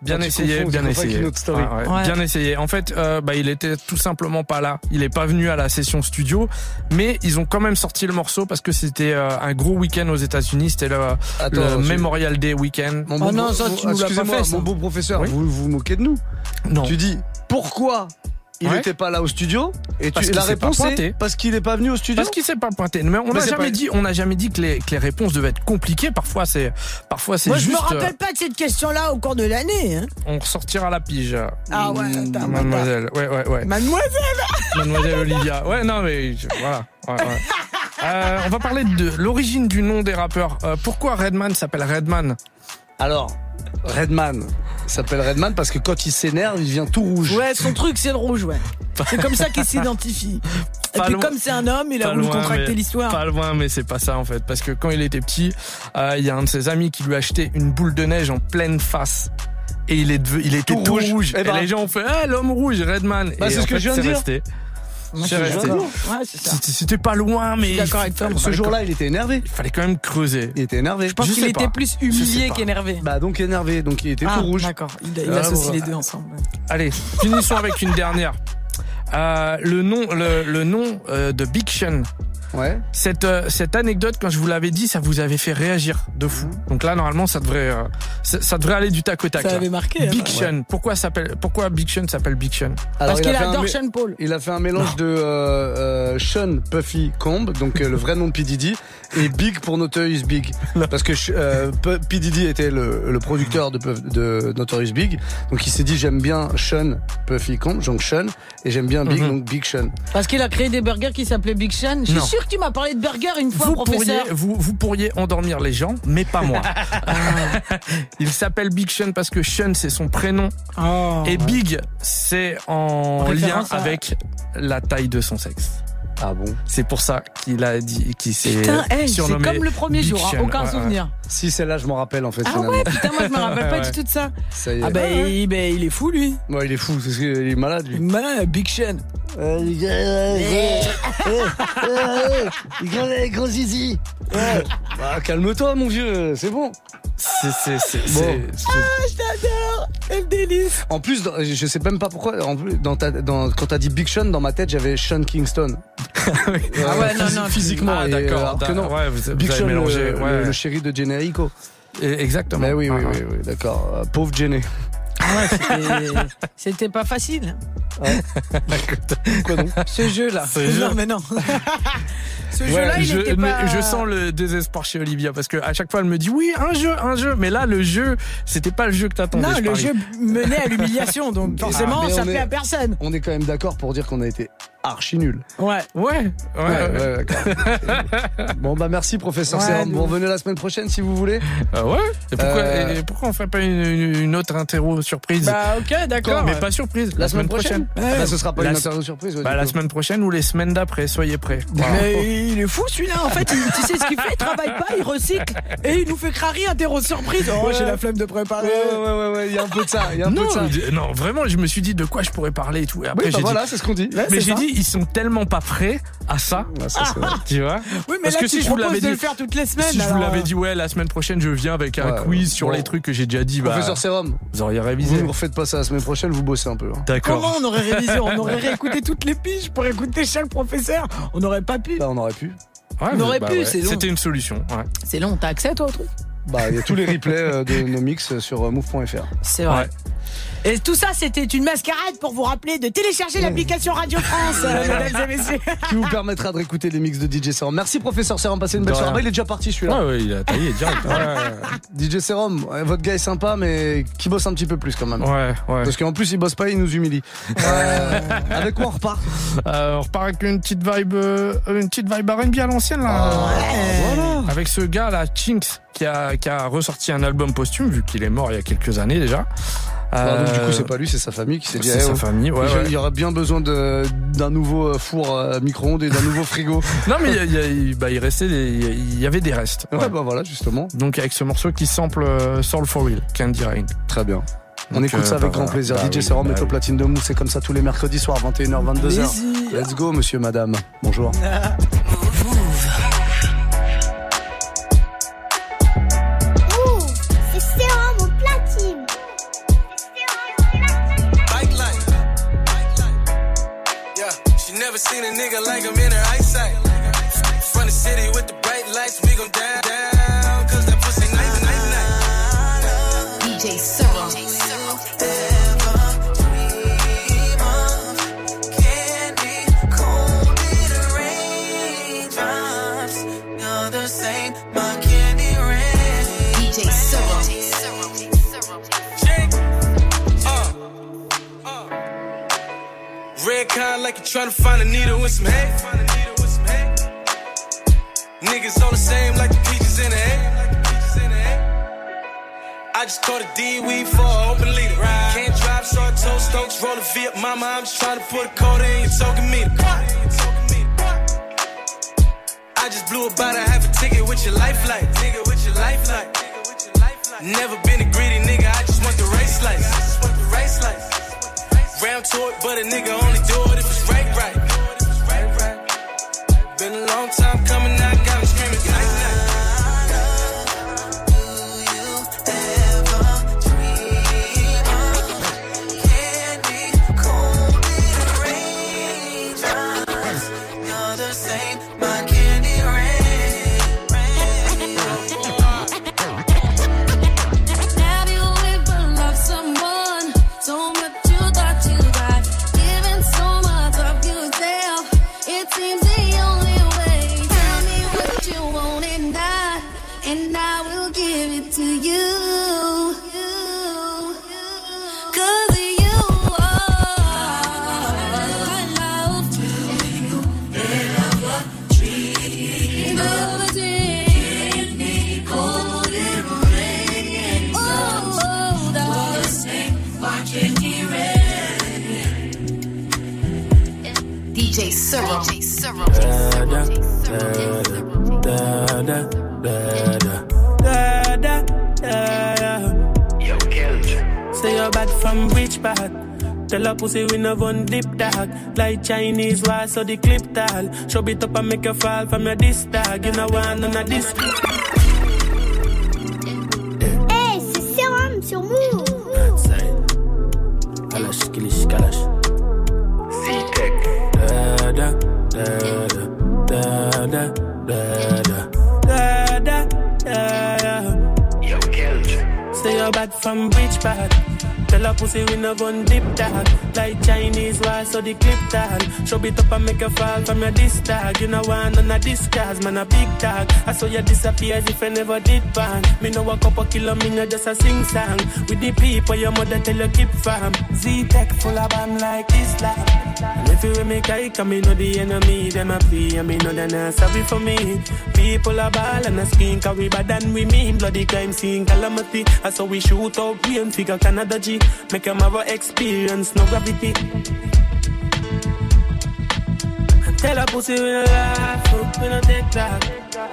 Bien Quand essayé, confonds, bien essayé. story. Ouais, Ouais. Bien essayé. En fait, euh, bah, il était tout simplement pas là. Il est pas venu à la session studio, mais ils ont quand même sorti le morceau parce que c'était euh, un gros week-end aux États-Unis. C'était le, Attends, le Memorial Day weekend. Mon Oh beau- non, ça, mon- tu nous l'as pas fait, ça. Mon beau professeur, Oui. vous vous moquez de nous? Non. Tu dis pourquoi? Il Ouais. n'était pas là au studio et tu, la s'est pas réponse pointé. est parce qu'il n'est pas venu au studio. Parce qu'il s'est pas pointé. Mais on n'a jamais pas- dit, on n'a jamais dit que les, que les réponses devaient être compliquées. Parfois, c'est, parfois, c'est Moi, je me rappelle pas de cette question-là au cours de l'année. Hein. On ressortira la pige. Ah ouais, Mm, attends, Mademoiselle. Ouais, ouais, ouais. Mademoiselle Mademoiselle Olivia. Ouais, non, mais je- voilà. Ouais, ouais. Euh, on va parler de l'origine du nom des rappeurs. Euh, pourquoi Redman s'appelle Redman? Alors, Redman il s'appelle Redman parce que quand il s'énerve, il devient tout rouge. Ouais, son truc, c'est le rouge, ouais. C'est comme ça qu'il s'identifie. Et Pas puis, loin. comme c'est un homme, il a voulu contracter l'histoire. Pas loin, mais c'est pas ça en fait. Parce que quand il était petit, euh, il y a un de ses amis qui lui a acheté une boule de neige en pleine face. Et il, est il était Tout tout, rouge. rouge. Eh Et, ben. les gens ont fait Ah, l'homme rouge, Redman. Bah, Et c'est ce que fait, je viens de dire. resté. C'était- pas loin, mais. D'accord avec toi. Ce jour-là, il était énervé. Il fallait quand même creuser. Il était énervé. Je pense qu'il était pas. plus humilié qu'énervé. Bah donc énervé, donc il était Ah, tout rouge. d'accord. Il, il Ah, associe bon. les deux ensemble. Allez, finissons avec une dernière. Euh, le nom, le, le nom euh, de Big Sean. Ouais. Cette, euh, cette anecdote, quand je vous l'avais dit, ça vous avait fait réagir de fou. Donc là, normalement, ça devrait, euh, ça, ça devrait aller du tac au tac. Ça là. avait marqué. hein. Big Sean. Pourquoi s'appelle, pourquoi Big Sean s'appelle Big Sean Alors, Parce qu'il adore Sean Paul. Il a fait un mélange de euh, euh, Sean Puffy Combe, donc euh, le vrai nom de P Diddy, et Big pour Notorious Big, parce que euh, P Diddy était le, le producteur de, Puff- de Notorious Big, donc il s'est dit j'aime bien Sean Puffy Combe, donc Sean, et j'aime bien Big, Mhm. donc Big Sean. Parce qu'il a créé des burgers qui s'appelaient Big Sean. Je suis Non. Sûr que tu m'as parlé de burgers une fois, vous professeur. pourriez, vous, vous pourriez endormir les gens, mais pas moi. Il s'appelle Big Sean parce que Sean c'est son prénom Oh, et ouais. Big c'est en lien à- avec la taille de son sexe. Ah bon C'est pour ça qu'il a dit qu'il s'est Putain, hey, c'est comme le premier Big jour, hein, aucun Ouais, ouais. souvenir. Si celle-là je m'en rappelle en fait Ah finalement. ouais, putain, moi je me rappelle pas Ouais. du tout de ça. Ça y est. Ah ben, il, ben, il est fou lui. Ouais, il est fou, c'est ce qu'il est malade lui. Malin, Big Sean. gros zizi. Bah, calme-toi mon vieux, c'est bon. C'est c'est c'est Bon. Ah, je t'adore. Quel délice. En plus, dans- je sais même pas pourquoi. En plus, dans ta, dans, quand t'as dit Big Sean, dans ma tête, j'avais Sean Kingston. Ah ouais, non, non. Physiquement. Ah d'accord, alors que non. ouais, vous, vous Big Sean, mélangé. le, ouais. le- le chéri de Generico. Exactement. Mais oui, oui, Ah, oui, oui, d'accord. Euh, pauvre Jenny. Ouais, c'était- c'était pas facile. Quoi donc Ce jeu-là. Ce jeu. Non, mais non. Ce Ouais, jeu-là, il je, était pas. je sens le désespoir chez Olivia parce que à chaque fois elle me dit oui un jeu un jeu mais là le jeu c'était pas le jeu que t'attendais Non, je le parie. jeu menait à l'humiliation, donc forcément, Ah, mais ça plaît est- à personne. On est quand même d'accord pour dire qu'on a été archi nuls. Ouais. ouais ouais, ouais. d'accord. bon, bah merci, professeur de Vous revenez la semaine prochaine si vous voulez. Ah ouais et pourquoi, Euh, et pourquoi on ferait pas une, autre interro surprise Bah, ok, d'accord. mais pas surprise la, semaine prochaine, Ah bah, ce sera pas La- une interview surprise. ouais, bah la semaine prochaine ou les semaines d'après soyez prêts Voilà. Mais il est fou celui-là, en fait, il- tu sais ce qu'il fait, il travaille pas, il recycle et il nous fait crari interro surprise. Oh, Ouais. j'ai la flemme de préparer. Ouais, ouais, ouais, ouais, il y a un peu de ça. Il y a un non, peu de ça. non, vraiment, je me suis dit de quoi je pourrais parler et tout. Et après, Oui, bah voilà, dit, c'est ce qu'on dit. Ouais, mais j'ai dit, ils sont tellement pas prêts à ça. Tu vois Oui, mais Parce là, que tu si je vous l'avais de dit- le faire toutes les semaines. Si je vous l'avais euh, dit, ouais, la semaine prochaine, je viens avec un Ouais, quiz sur bon. les trucs que j'ai déjà dit, bah, Professeur Serum, vous auriez vous révisé. ne refaites pas ça la semaine prochaine, vous bossez un peu. hein. D'accord. Comment on aurait révisé On aurait réécouté toutes les piges pour écouter chaque professeur. On n'aurait pas pu. Bah, on aurait pu. Ouais, On aurait pu, ouais. c'est long. C'était une solution. Ouais. C'est long, t'as accès toi au truc Bah, il y a tous les replays euh, de nos mix sur euh, move.fr. C'est vrai. Ouais. Et tout ça, c'était une mascarade pour vous rappeler de télécharger l'application Radio France, euh, mesdames et messieurs. qui vous permettra de réécouter les mix de DJ Serum. Merci professeur Serum, passez une belle soirée. Bah, il est déjà parti celui-là. Ouais, ouais, il a taillé direct. DJ Serum, ouais, votre gars est sympa, mais qui bosse un petit peu plus quand même. Ouais, ouais. ouais. Parce qu'en plus il bosse pas, il nous humilie. Euh, avec quoi on repart? Euh, on repart avec une petite vibe, euh, une petite vibe R&B à l'ancienne là. Voilà. Avec ce gars là, Chinks, qui a, qui a ressorti un album posthume vu qu'il est mort il y a quelques années déjà. Ah, donc, du coup, Euh, c'est pas lui, c'est sa famille qui s'est dit. c'est eh, sa oh, famille, ouais, il y a- ouais. Il y aurait bien besoin de- d'un nouveau euh, four euh, micro-ondes et d'un nouveau frigo. Non mais il y a- il bah, il restait, des- il y avait des restes. Ouais, Ouais. bah voilà, justement. Donc avec ce morceau qui sample euh, Soul for Real, Candy Rain. Très bien. On Donc, écoute euh, ça avec bah, grand voilà. plaisir. Bah DJ oui, Serum bah met au oui. platine de mousse, c'est comme ça tous les mercredis soirs, 21h, 22h. Plaisir. Let's go, monsieur, madame. Bonjour. seen a nigga like him in her kind like you tryna find a needle with some hay. Niggas all the same like the peaches in the hay. I just caught a D weed for an open leader. Can't drive, so I told Stokes, roll a Viet. Mama, I'm just trying to put a quarter in your token meter. I just blew about a half a ticket with your lifeline. Nigga, with your lifeline. Never been a greedy nigga, I just want the race lights. I just want the race lights. Round to it, but a nigga only do it if it's right, right. Been a long time coming, I got no one dip dog. Like Chinese why so the clip tall. Show it up and make you fall from your disc dog. You know one on a disc. Hey, c'est sérum sur Move. Kalash, kilish, kalash. Da da da da da da da da da da da. Yo, Say you're bad from which part? Tell a pussy we no gun dip dog. Like Chinese why so the clip tall. Show it up and make you fall from your disc dog. You know one on a disc cause man a big dog. I saw you disappear as if I never did ban. Me know a couple kilo, me know just a sing song. With the people your mother tell you keep farm. Z-Tech full of bam like Islam. And if you make I come, me know the enemy, them a pay, and me know they're not sorry for me. People are ball and a skin, cause we bad than we mean. Bloody crime scene, calamity. I saw we shoot out, and figure Canada G. Make them have a experience, no gravity. Tell a pussy we no laugh, we no take talk.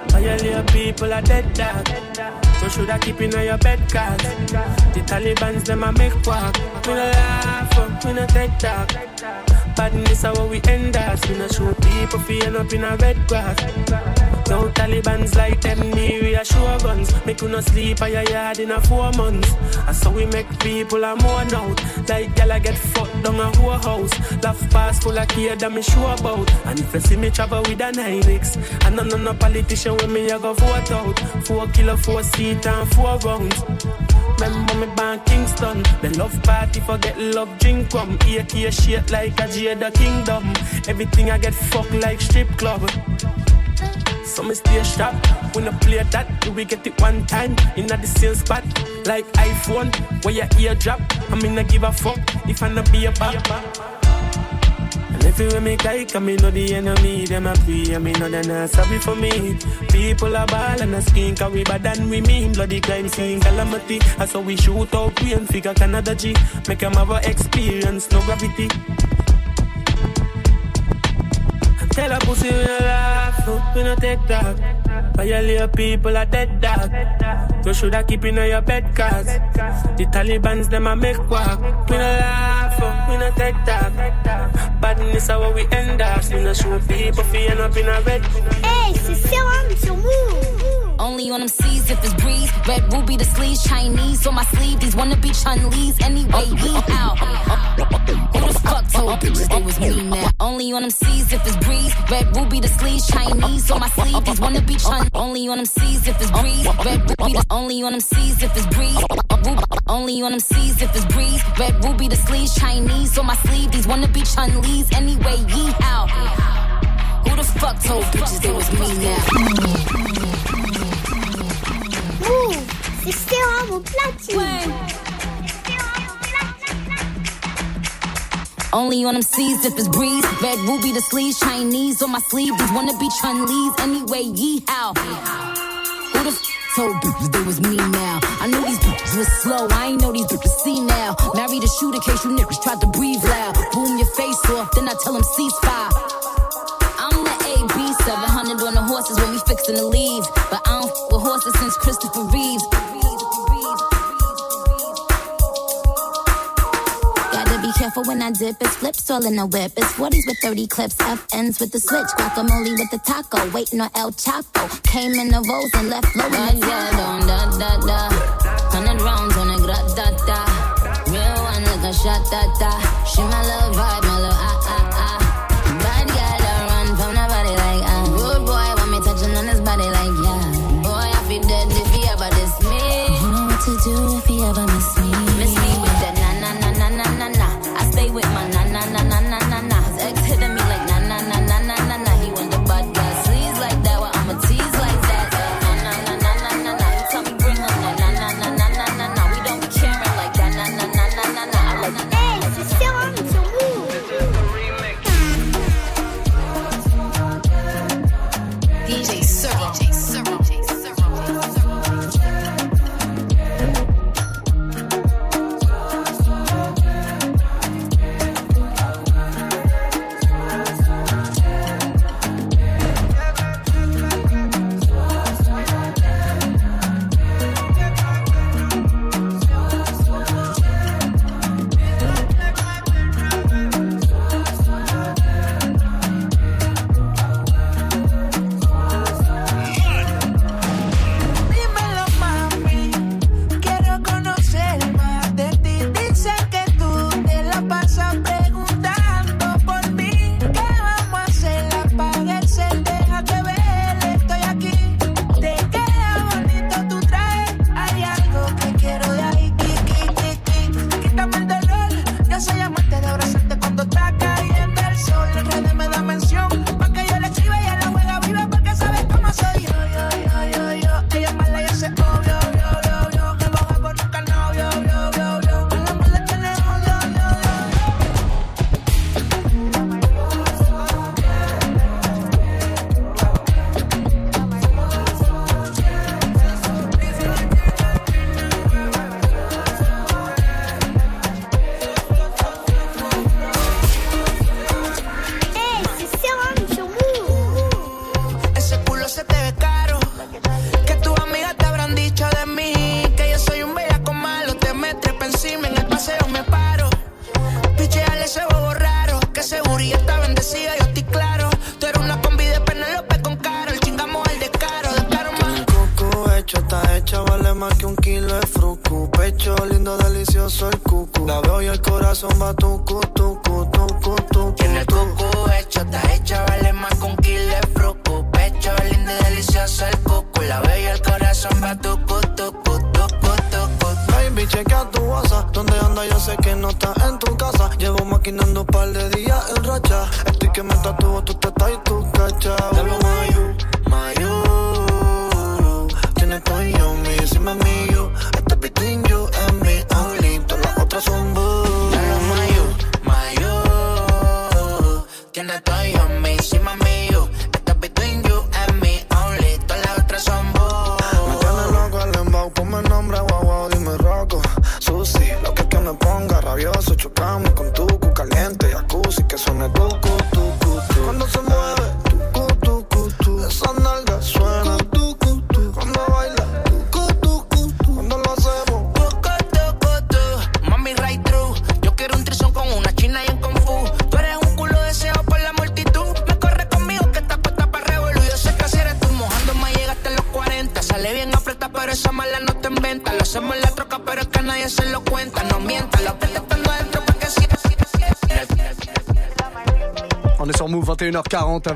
Violate people are dead dog. So should I keep in your bed cause The Taliban's them a make walk. We no laugh, we no take talk. Badness what we end us. We no show people feeling up in a red grass. No Taliban's like them me, we a show guns. Make you no sleep at your yard in a four months. And so we make people a mourn out. Like gyal a get fucked down a whole house. Laugh pass full of care that me sure about. And if you see me travel with a 9X, and none of no politician with me I go vote out. Four kilo, four seat and four rounds. Remember me born Kingston. The love party forget love drink rum. AK shit like a Jada Kingdom. Everything I get fucked like strip club. So me stay sharp. We no play that. We get it one time in the same spot. Like iPhone, where your ear drop. I mean, I give a fuck if I no be a bop. And if feel when me and me know the enemy. Them a free and me know they not sorry for me. People are ball and a skin cause we bad than we mean. Bloody crime scene calamity. That's how we shoot out we and figure Canada G. Make them have a experience, no gravity. Tell a pussy we no laugh, oh, we no take that. Violate people are dead dog. You shoulda keep in your bed cause the Taliban's them a make walk. We no laugh, oh, we no take that. Badness is how we end up. We no shoot people fi end up in a red. Hey, c'est Serum sur Move. Only on them C's if it's breeze. Red ruby, the sleeves, Chinese on my sleeve. These wanna be Chun Lee's anyway. We out. Who the fuck told bitches Only on them seas if it's breeze. Red ruby, the sleeves, Chinese on my sleeve. These wanna be Chun. Only on them C's if it's breeze. Red ruby, the only on them seas if it's breeze. Only on them C's if it's breeze. Red ruby, the sleeves, Chinese on my sleeve. These wanna be Chun Lee's anyway. Ye out. Who the fuck told bitches they was me now? Move, c'est au platine. Only on them C's if it's breeze. Red ruby, the sleeves, Chinese on my sleeve. These wanna be Chun Lee's anyway. Yee how? Who the f told bitches they was me now? I knew these bitches was slow. I ain't know these bitches see now. Married a shooter case you niggas tried to breathe loud. Boom your face off, then I tell them ceasefire. I'm the AB 700 on the horses when we fixin' to leave. But I don't f with horses since Christopher Reeves. Careful when I dip. It's flips all in the whip. It's 40s with 30 clips. F ends with the switch. Guacamole with the taco. Waiting on El Chapo. Came in the rolls and left low in the taco. Da, da, da. Hundred rounds on a grat da da. Real one like a shot da da. She my little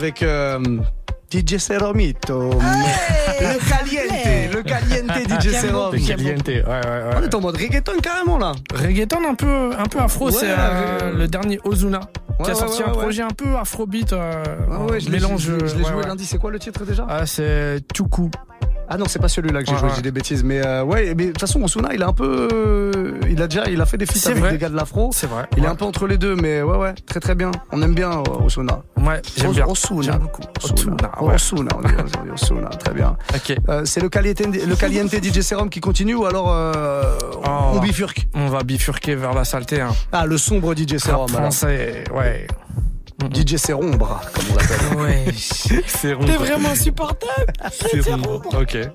avec euh, DJ Seromito. le caliente, le caliente DJ Serom. Le caliente, ouais, ouais, ouais. On est en mode reggaeton carrément là. Reggaeton un peu, un peu afro, Ouais, c'est euh, le dernier Ozuna qui Ouais, a ouais, sorti ouais, un ouais. projet un peu afrobeat, euh, Ouais, je l'ai- mélange. je je l'ai joué ouais. lundi. C'est quoi le titre déjà? Ah, c'est Tuku. Ah non, c'est pas celui-là que j'ai Ouais, joué, ouais. j'ai des bêtises. Mais euh, ouais, mais de toute façon, Osuna, il est un peu. euh, il a déjà il a fait des feats avec vrai. des gars de l'afro. C'est vrai. Il est un peu entre les deux, mais ouais, ouais, très très bien. On aime bien Osuna. Ouais, j'aime bien. Osuna. J'aime beaucoup. Osuna. Osuna, ouais. Osuna, on Osuna, très bien. Ok. Euh, c'est le caliente, le caliente DJ Serum qui continue ou alors euh, Oh. on bifurque On va bifurquer vers la saleté. Hein. Ah, le sombre DJ Serum. français, ouais. DJ Serombre, comme on l'appelle. Ouais. T'es vraiment insupportable. C'est rond. Ok. Ouais.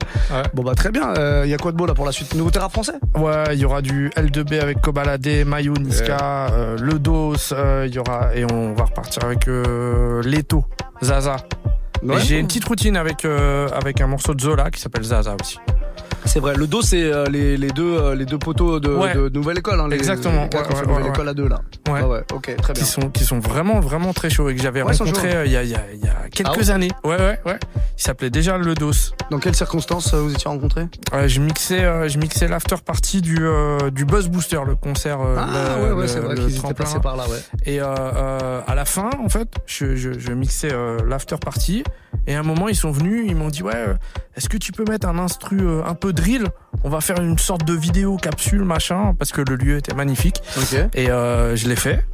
Bon bah très bien. Il y a quoi de beau là pour la suite? Nouveau rap français? Ouais, il y aura du L2B avec Kobalade, Mayo, Niska, euh, Le Dos, euh, il y aura et on va repartir avec euh, Leto, Zaza. Ouais. J'ai une petite routine avec euh, avec un morceau de Zola qui s'appelle Zaza aussi. C'est vrai. Le dos, c'est euh, les, les deux euh, les deux poteaux de, Ouais. de nouvelle école. Hein, les, Exactement. les ont Ouais, nouvelle école à deux là. Ouais. ouais. Ok, très bien. Qui sont qui sont vraiment vraiment très chauds et que j'avais rencontré euh, il y a il y a, il y a quelques Ah années. Ouais ouais ouais. Il s'appelait déjà Le Dos. Dans quelles circonstances vous étiez rencontrés? Euh, je mixais euh, je mixais l'after party du euh, du Buzz Booster le concert. Ah le- ouais ouais, c'est vrai qu'ils étaient passés par là, ouais. Et à la fin, en fait, je, je, je mixais l'after party. Et à un moment, ils sont venus, ils m'ont dit ouais, est-ce que tu peux mettre un instru un peu drill On va faire une sorte de vidéo capsule machin parce que le lieu était magnifique. Et euh, je l'ai fait.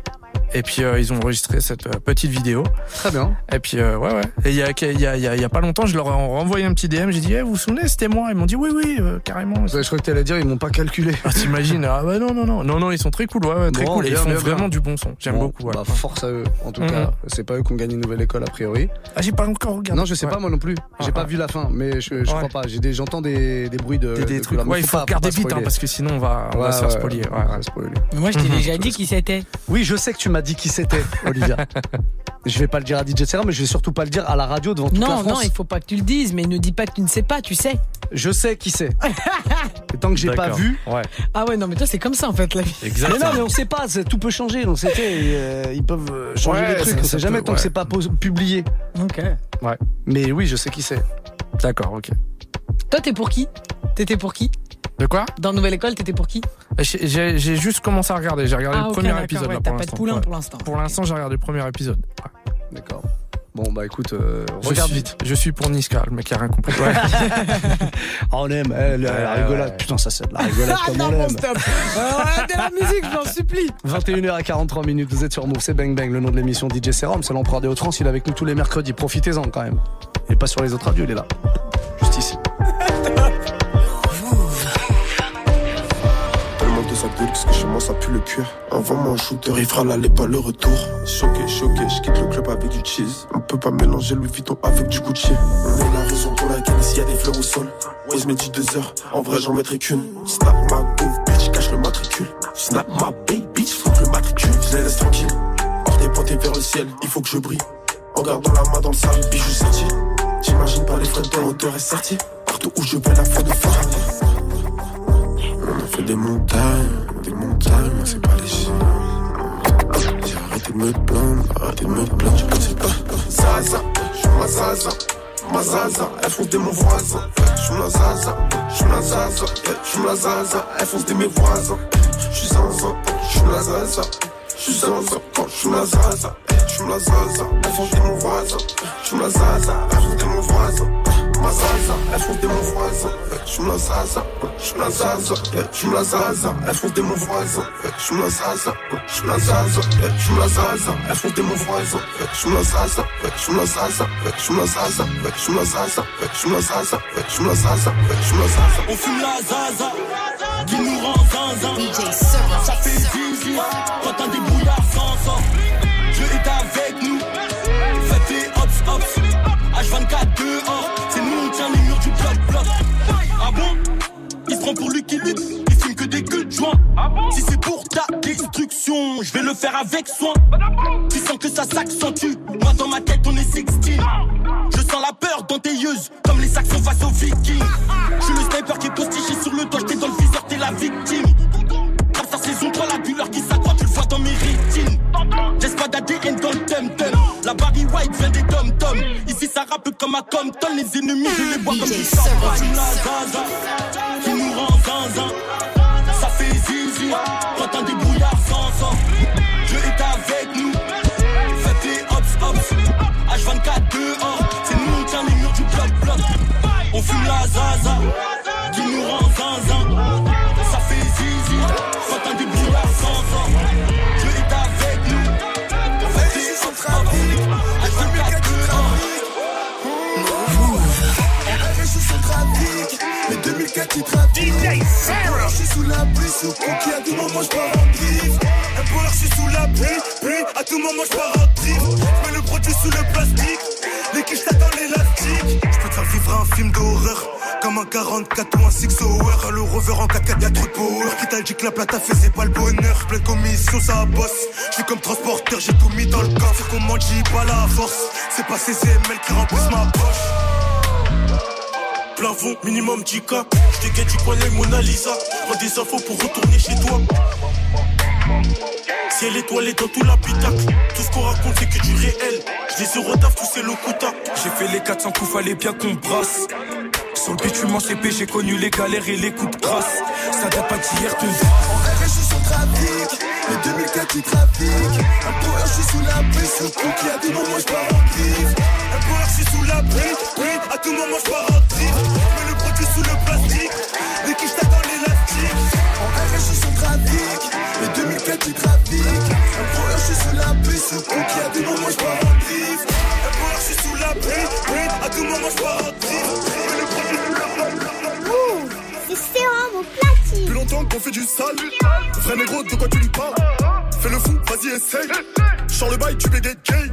Et puis euh, ils ont enregistré cette euh, petite vidéo. Très bien. Et puis euh, ouais ouais. Et il y a, il y, a, il y a- il y a pas longtemps, je leur ai renvoyé un petit DM. J'ai dit, Eh, vous vous souvenez, c'était moi. Ils m'ont dit oui oui, euh, carrément. Ouais, je crois que t'allais dire ils m'ont pas calculé. Ah, T'imagines Ah bah non non non non non, ils sont très cool, ouais, ouais très Bon, cool. Et ils font bien, vraiment bien. du bon son. J'aime Bon, beaucoup. ouais. Bah, force à eux. En tout Mhm. cas, c'est pas eux qui ont gagné une nouvelle école a priori. Ah j'ai pas encore regardé. Non, je sais Ouais. pas moi non plus. J'ai Ah, pas ah. vu la fin, mais je, je Ouais. crois pas. J'ai des, j'entends des, des bruits de. Des, des de trucs. Ouais, il faut regarder vite, hein, parce que sinon on va, on va Ouais, se faire spoiler. Moi, je t'ai Mhm. déjà dit qui c'était. Oui, je sais que tu m'as dit qui c'était, Olivia. je vais pas le dire à DJ Serra, mais je vais surtout pas le dire à la radio devant toute la Non, France. non, il faut pas que tu le dises, mais ne dis pas que tu ne sais pas, tu sais. Je sais qui c'est. Et tant que j'ai pas vu. Ouais. Ah ouais, non, mais toi, c'est comme ça en fait, la vie. Mais Exactement. non, mais on sait pas, tout peut changer. Donc c'était, euh, ils peuvent changer Ouais, les trucs. On sait jamais peut, tant que c'est pas publié. Ok. Ouais. Mais oui, je sais qui c'est. D'accord, ok. Toi, t'es pour qui? T'étais pour qui? De quoi? Dans Nouvelle École, t'étais pour qui? J'ai j'ai- juste commencé à regarder. J'ai regardé Ah, le ok, premier épisode ouais, là, t'as pour pas de poulain Ouais. pour l'instant. Pour l'instant, j'ai regardé le premier épisode. Ouais. D'accord. Bon bah écoute, euh, regarde suis, vite. Je suis pour Niska, le mec qui a rien compris. Ouais. Ah, on aime, eh, la, la rigolade. Putain, ça c'est de la rigolade Ah comme non, on bon, l'aime. stop Arrêtez la musique, je t'en supplie 21h à 43 minutes, vous êtes sur Move, c'est Bang Bang, le nom de l'émission DJ Serum, c'est l'empereur des Hauts-de-France, il est avec nous tous les mercredis, profitez-en quand même. Et pas sur les autres radios, il est là. Juste ici. Luxe que chez moi ça pue le cuir. Envoie-moi un shooter, il fera l'aller pas le retour. Choqué, choqué, je quitte le club avec du cheese. On peut pas mélanger Louis Vuitton avec du Gucci. On est la raison pour laquelle ici y a des fleurs au sol. Ouais, je mets dit deux heures, en vrai j'en mettrai qu'une. Snap ma pauvre bitch, cache le matricule. Snap ma baby, je le matricule. Je les laisse tranquilles. Hors des vers le ciel, il faut que je brille. En gardant la main dans le sable, bijou sorti. J'imagine pas les frais de hauteur et sorti. Partout où je vais, la foi de phare. On a fait des montagnes, des montagnes, mais c'est pas léger. J'ai arrêté de me plaindre, arrêté de me plaindre, je pensais pas. Zaza, je suis ma zaza, ma zaza, elle fonce des mon voisin. Je suis ma zaza, je suis ma zaza, je suis ma zaza, elle fonce des mes voisins. Je suis zinzin, je suis la zaza, je suis zinzin, quand je suis ma zaza, je suis ma zaza, elle fonce des mon voisin. Je suis ma zaza, elle fonce des mon voisin. Ma zaza, elle fonce des mon voisin. Ma zaza, je suis ma zaza, ma zaza, elle des mon voisin. Zaza, zaza, zaza, elle des mon zaza, zaza, zaza, zaza, zaza, zaza, zaza. On fume la zaza qui nous rend zinzin. Ça fait zizi quand un débrouillard pour lui qui lutte. Il filme que des gueules de joint. Si c'est pour ta destruction, je vais le faire avec soin. Tu sens que ça s'accentue. Moi dans ma tête, on est 16. Je sens la peur dans tes yeux, comme les Saxons face aux Vikings. Je suis le sniper qui est postiché sur le toit. J'étais dans le viseur, t'es la victime. Comme sa saison 3, la douleur qui s'accroît, tu le vois dans mes rétines. J'ai pas d'ADN dans le temtem. La Barry White vient des tom tom. Ici, ça rappe comme à Compton. Les ennemis, je les bois comme du des zaza, qui nous rend zinzin. Ça fait zizi, quand sans. Dieu est avec nous. Faites les hops, hops. H24 dehors. je suis sur le trafic, les 2004 qui trafiquent. Je suis sous la pluie, sous cookie, à tout moment je pars en. Un je suis sous la pluie, pluie, à tout moment je pars en. Je mets le produit sous le plastique, les quiches t'attendent l'élastique. Je peux te faire vivre un film d'horreur. Comme un 44 ou un 6 hour Le rover en 4x4 y'a trop de power Qui t'a dit que la plata faisait pas le bonheur Pleine commission ça bosse Je suis comme transporteur j'ai tout mis dans le coffre C'est comment dit pas la force C'est pas ces ML qui remplissent ma poche plafond, minimum 10K. Je te tu connais Mona Lisa. Prends des infos pour retourner chez toi. Si elle étoilée dans tout l'habitacle, tout ce qu'on raconte c'est que du réel. Je les eurodaf, tous c'est Lokuta. J'ai fait les 400 coups, fallait bien qu'on brasse. Sur le bitume en CP, j'ai connu les galères et les coups de grâce. Ça date pas d'hier, te En RS, je suis sur le trafic, les 2004 qui trafiquent. Un power, je suis sous la pluie, sous cookie, à tout moment je pars en drift. Un power, je suis sous la pluie, pluie, à tout moment je pars en drift. Mets le produit sous le plastique, les quiches t'attendent l'élastique. En RS, je suis sur le trafic, les 2004 qui trafiquent. Un power, je suis sous la pluie, sous cookie, à tout moment je pars en. C'est sérum au platine. Plus longtemps qu'on fait du sale. Vrai négro, de quoi tu me parles? Fais le fou, vas-y, essaye. Sors le bail, tu bégayes gay.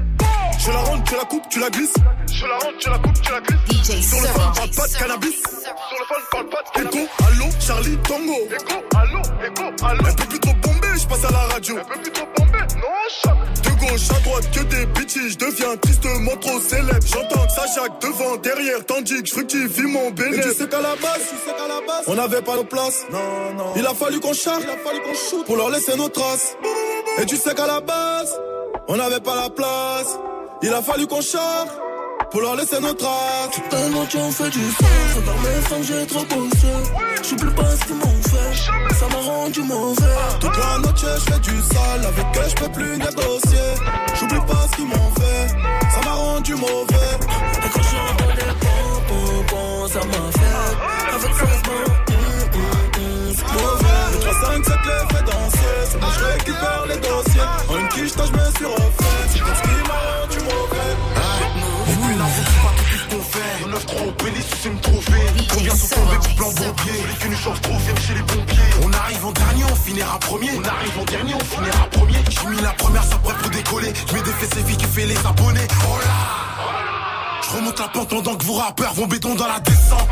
Je la rentre, tu la coupes, tu la glisses. Je la rentre, tu la coupes, tu la glisses. Sur le phone, parle pas de cannabis. Sur le phone, parle pas de cannabis. Echo, allô, Charlie, Tango. Echo, allô, Echo, allô. Un peu plus trop bombé, je passe à la radio. Un peu plus trop bombé, non, De gauche à droite, que des bitches. Je deviens tristement trop célèbre. J'entends que ça chaque devant, derrière. Tandis que je fructifie mon bénéfice. Et tu sais qu'à la base, tu sais qu'à la base, on n'avait pas nos places. Non, non. Il a fallu qu'on charge, il a fallu qu'on shoot pour leur laisser nos traces. Et tu sais qu'à la base, on n'avait pas la place. Il a fallu qu'on charge pour leur laisser nos traces. Tellement tu en fais du sang, envers mes femmes j'ai trop bossé. J'oublie pas ce qu'ils m'ont fait, ça m'a rendu mauvais. Toute la noche je fais du sale, avec eux je peux plus négocier. J'oublie pas ce qu'ils m'ont fait, ça m'a rendu mauvais. Et quand je rentre des ça m'a fait. Trop, chez les pompiers. On arrive en dernier, on finira premier. On arrive en dernier, on finira premier. J'ai mis la première, ça prête pour décoller. Je mets des fessées vie qui fait les abonnés. Oh là Je remonte la pente pendant que vos rappeurs vont béton dans la descente.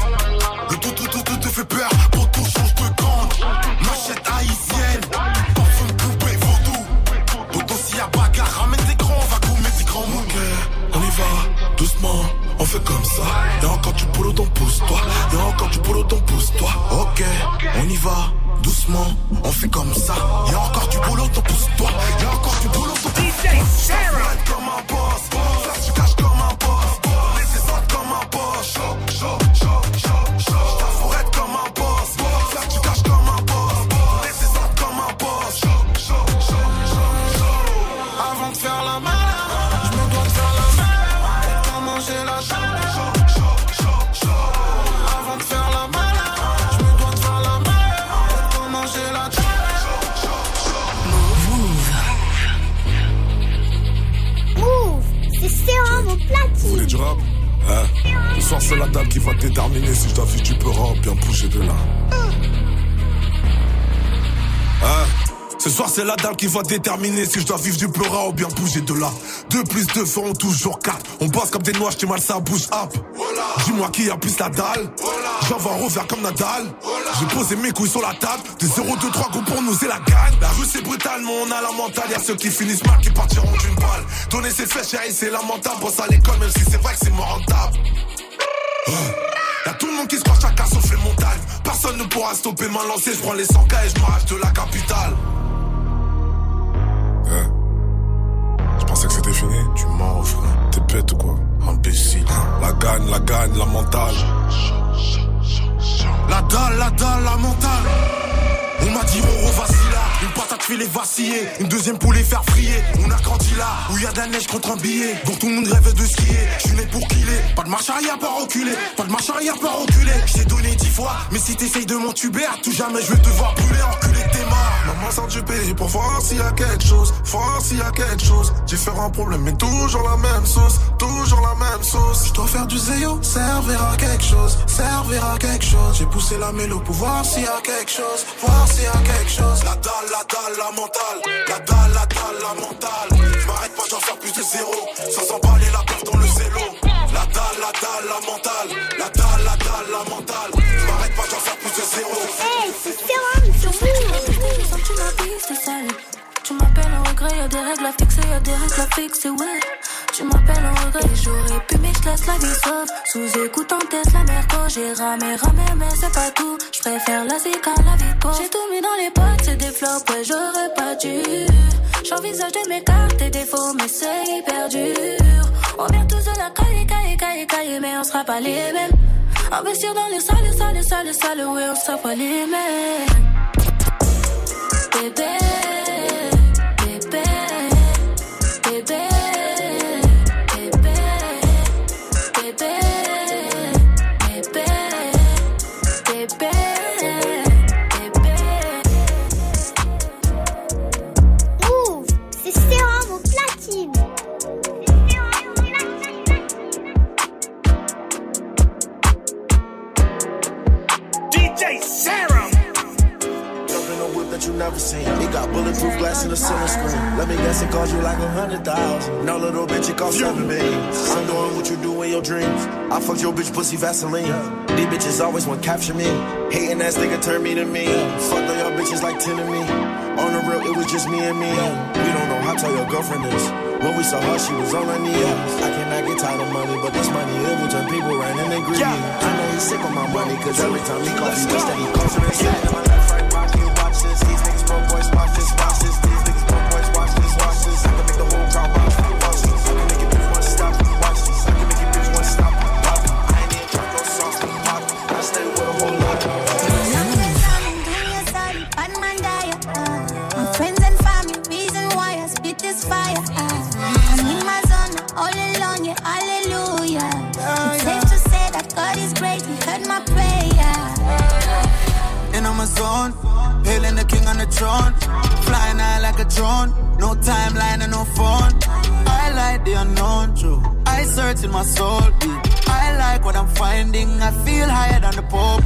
Le tout, tout, tout, tout te fait peur. Pour tout, change de camp. Machette haïtienne. Fait comme ça. Y'a encore du boulot, donc pousse-toi. Y'a encore du boulot, donc pousse-toi. Ok, on y va, doucement, on fait comme ça. Y'a encore du boulot, donc pousse-toi. Y'a encore du boulot, donc pousse-toi. comme un c'est la dalle qui va déterminer si je dois vivre du peura ou bien bouger de là. Hein? Ce soir c'est la dalle qui va déterminer si je dois vivre du pleura ou bien bouger de là. 2 plus 2 feront toujours 4. On bosse comme des noix, j't'ai mal ça bouge up. Dis-moi qui a plus la dalle. J'envoie un revers comme Nadal. J'ai posé mes couilles sur la table. Des 0, 2, 3 coups pour nous et la gagne. La rue c'est brutal, mais on a la mentale. Y'a ceux qui finissent mal qui partiront d'une balle. Donner ses fesses, chérie, c'est lamentable. Bosse à l'école, même si c'est vrai que c'est moins rentable. Y'a tout le monde qui se croit chacun sauf les montagnes. Personne ne pourra stopper ma lancée. Je prends les 100 k et je m'arrache de la capitale. Hein Je pensais que c'était fini. Tu mens, frère. T'es fête ou quoi? Imbécile. La gagne, la gagne, la mentale. La dalle, la dalle, la mentale. On m'a dit mon vacille les vaciller, une deuxième pour les faire frier. On a grandi là, où y a de la neige contre un billet, dont tout le monde rêve de skier. Je suis né pour killer, pas de marche arrière, pas reculer, pas de marche arrière, pas reculer. Je t'ai donné dix fois, mais si t'essayes de m'entuber, à tout jamais je vais te voir brûler, enculer tes mains. Maman sort du pays pour voir s'il y a quelque chose, voir s'il y a quelque chose. Différents problèmes, mais toujours la même sauce, toujours la même sauce. Je dois faire du zéo, servir à quelque chose, servir à quelque chose. J'ai poussé la mélo pour voir s'il y a quelque chose, voir s'il y a quelque chose. La dalle, la dalle, la mentale, la dalle, la dalle, la mentale. Je m'arrête pas, j'en faire plus de zéro, sans emballer la peur dans le zélo. La dalle, la dalle, la mentale, la dalle, la dalle, la mentale. Je m'arrête pas, j'en faire plus de zéro. Hey, c'est sur vous. Tu m'habilles, c'est sale. Tu m'appelles en regret, y'a des règles à fixer, y'a des règles à fixer, ouais. Tu m'appelles en regret, j'aurais pu, mais je laisse la vie sauve. Sous écoute en tête la merco, j'ai ramé, ramé, mais c'est pas tout. Je préfère la zik à la vie. J'ai tout mis dans les potes, c'est des flops, ouais, j'aurais pas dû. J'envisage de m'écarter des défauts, mais c'est hyper dur. On vient tous de la caille, caille, caille, caille, mais on sera pas les mêmes. Investir dans les salles, salles, salles, salles, ouais, on sera pas les mêmes. Never seen. It got bulletproof glass in the center screen. Let me guess, it cost you like a hundred thousand. No, little bitch, it cost seven billions. I'm doing what you do in your dreams. I fucked your bitch pussy Vaseline. These bitches always want capture me. Hating ass nigga turn me to me. Fucked all your bitches like ten to me. On the real, it was just me and me. We don't know how tall your girlfriend is. When we saw her, she was on her knees. I cannot get tired of money, but this money, it will turn people around and they greedy. I know he's sick of my money, cause every time he calls, he wish that he calls her and timeline and no phone. I like the unknown, true. I search in my soul. yeah. I like what I'm finding. I feel higher than the Pope.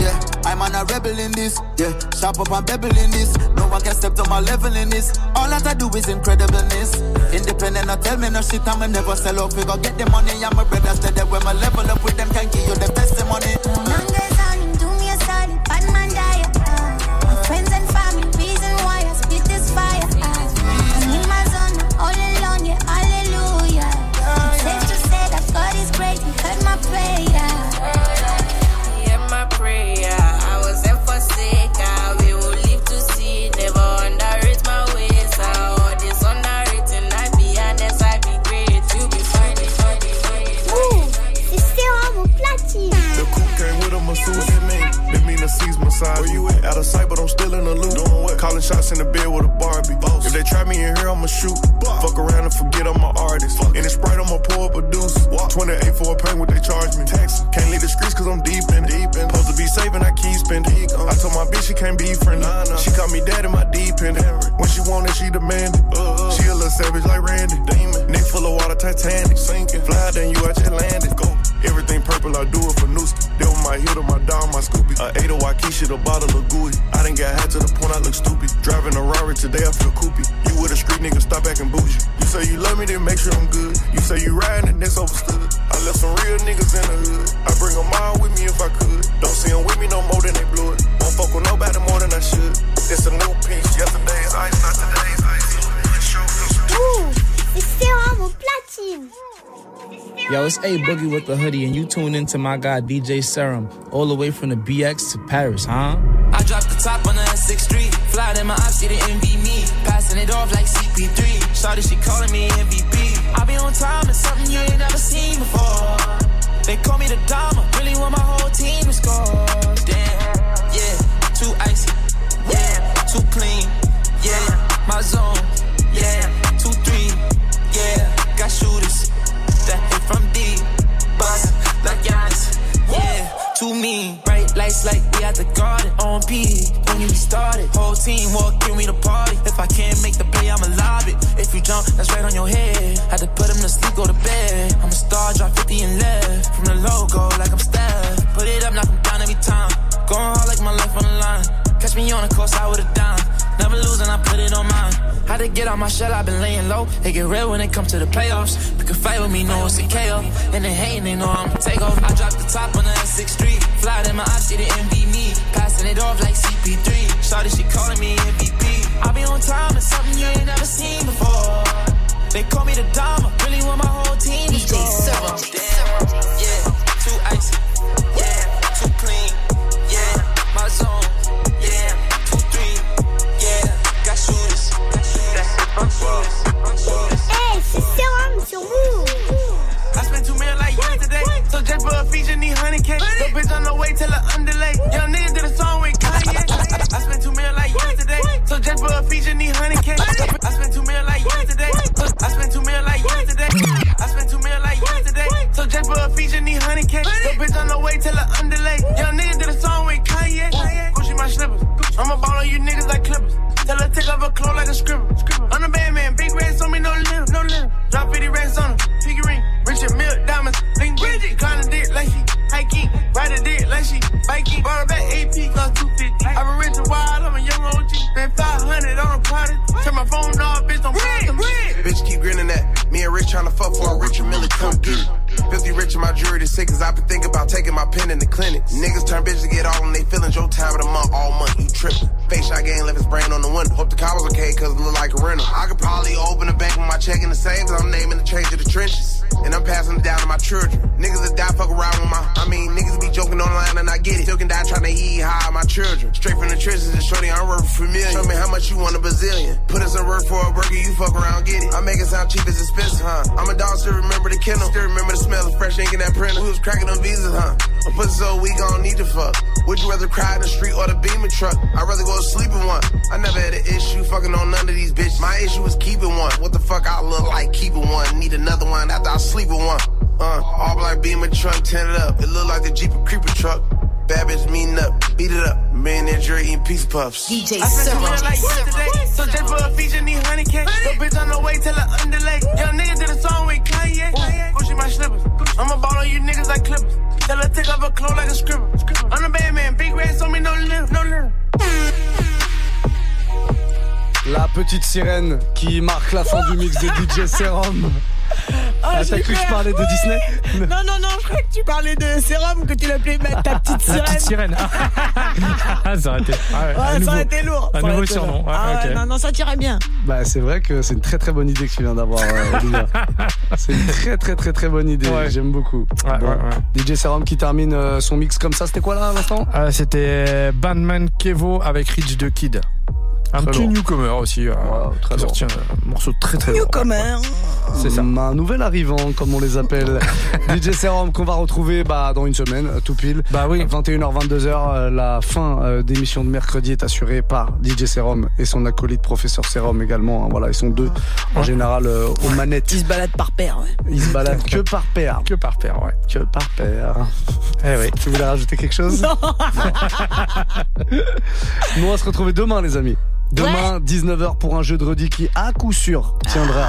Yeah, I'm on a rebel in this. Yeah, sharp up and pebble in this. No one can step to my level in this. All that I do is incredibleness. Independent, I tell me no shit. I'ma never sell out. We go get the money. I'm a brother steady. When my level up with them, can give you the testimony. Numbers Where you at? Out of sight, but I'm still in the loop. Doing what? Calling shots in the bed with a Barbie. If they try me in here, I'ma shoot. Fuck around and forget I'm an artist. In the Sprite, I'ma pour up a deuce. Walk. 28 for a pain, what they charge me. Taxi. Can't leave the streets cause I'm deep in. Deep in Supposed to be saving, I keep spending. Uh. I told my bitch she can't be friendly. She call me daddy, my deep in. When she want it, she demand it. Uh, uh. She a little savage like Randy. Demon. Neck full of water, Titanic. Sinking. Fly, then you out just landed. Go. Everything purple, I do it for Nooski. They was my hitter, my dog, my Scoopy. A 8 Waikisha, the bottle of gooey. I done got high to the point I look stupid. Driving a Rari today, I feel coopy. You with a street nigga, stop acting bougie. You say you love me, then make sure I'm good. You say you riding, and that's overstood. I left some real niggas in the hood. I bring them all with me if I could. Don't see them with me no more than they blew it. Won't fuck with nobody more than I should. It's a new piece. Yesterday's ice, not today's ice. Ouh, c'est Serum au platine. Yo, it's A Boogie with the hoodie, and you tune into my guy DJ Serum, all the way from the BX to Paris, huh? I dropped the top on the S6 Street. Fly in my ops, see the envy me. Passing it off like CP3. Shawty, she calling me MVP. I be on time and something you ain't never seen before. They call me the Dama, really want my whole team to score. Damn, yeah, too icy, yeah, too clean, yeah, my zone, yeah, too mean, bright lights like we at the garden on P. When we started, whole team walk in, we the party. If I can't make the play, I'ma lob it. If you jump, that's right on your head. Had to put him to sleep, go to bed. I'm a star, drop 50 and left. From the logo, like I'm Steph. Put it up, knock him down every time. Going hard like my life on the line. Catch me on the course, I would've dime. Never losing, I put it on mine. Had to get out my shell, I've been laying low. It get real when it comes to the playoffs. You can fight with me, know it's a KO. And they hating, they know I'ma take off. I dropped the top on the S6 Street. Fly in my eyes, she didn't me. Passing it off like CP3. Shawty, she calling me MVP. I be on time and something you ain't never seen before. They call me the Dama, rather go to sleep in one. I never had an issue fucking on none of these bitches. My issue is keeping one. What the fuck I look like keeping one? Need another one after I sleep with one. Uh, all black beamer truck tinted up. It look like the Jeep or creeper truck. Bad bitch meeting up, beat it up. Man in jury eating pizza puffs. DJ I spent two million like yesterday. So just for a feature, need 100K. The bitch on the way till I underlay. Young nigga did a song with Kanye. Gucci my slippers. I'ma ball on you niggas like clippers. La petite sirène qui marque la fin du mix de DJ Serum. Oh, Ah, j'ai T'as cru que je parlais de Disney Non, non, non, je crois que tu parlais de sérum, que tu l'appelais ta petite La sirène. petite sirène. Ah, ça aurait été. ah ouais, Ouais, un ça aurait été lourd. Un nouveau surnom. ouais, Ah ouais, ok. non, non, ça tirait bien. Bah c'est vrai que c'est une très très bonne idée que tu viens d'avoir euh. C'est une très très très très bonne idée, Ouais. j'aime beaucoup. Ouais, Bon. ouais, ouais. DJ Serum qui termine euh, son mix comme ça, c'était quoi là à l'instant? Ah, C'était Bandman Kevo avec Rich the Kid. Un Très petit newcomer aussi. euh, très sorti un morceau très très. Newcomer. C'est ça. Un nouvel arrivant, comme on les appelle. DJ Serum qu'on va retrouver bah, dans une semaine, euh, tout pile. Bah oui. 21h, 22h, euh, la fin d'émission de mercredi est assurée par DJ Serum et son acolyte Professeur Serum également. hein. voilà, ils sont deux en général euh, aux manettes. Ils se baladent par paire, ouais. Ils se baladent que par paire. Que par paire, ouais. Que par paire. Eh oui. Tu voulais rajouter quelque chose? Non. Nous, on va se retrouver demain, les amis. Demain, 19h pour un jeu de redis qui, à coup sûr, tiendra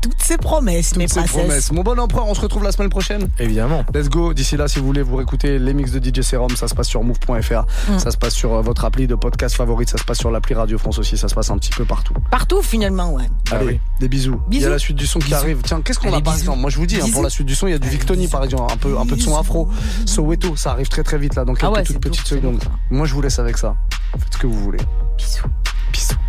Toutes ces promesses, mes toutes ses princesses. promesses. Mon bon empereur, on se retrouve la semaine prochaine. Évidemment. Let's go. D'ici là, si vous voulez vous réécouter les mix de DJ Serum, ça se passe sur move.fr. Mm. Ça se passe sur euh, votre appli de podcast favorite. Ça se passe sur l'appli Radio France aussi. Ça se passe un petit peu partout. Partout, finalement, ouais. Allez, oui. des bisous. Il y a la suite du son qui Bisous. arrive. Tiens, qu'est-ce qu'on a par bisous. exemple? Moi, je vous dis, hein, pour la suite du son, il y a du Victony par exemple, un peu, un peu de son afro. Soweto, ça arrive très très vite là, dans quelques Ah ouais, toutes petites secondes. Moi, je vous laisse avec ça. Faites ce que vous voulez. Bisous. Bisous.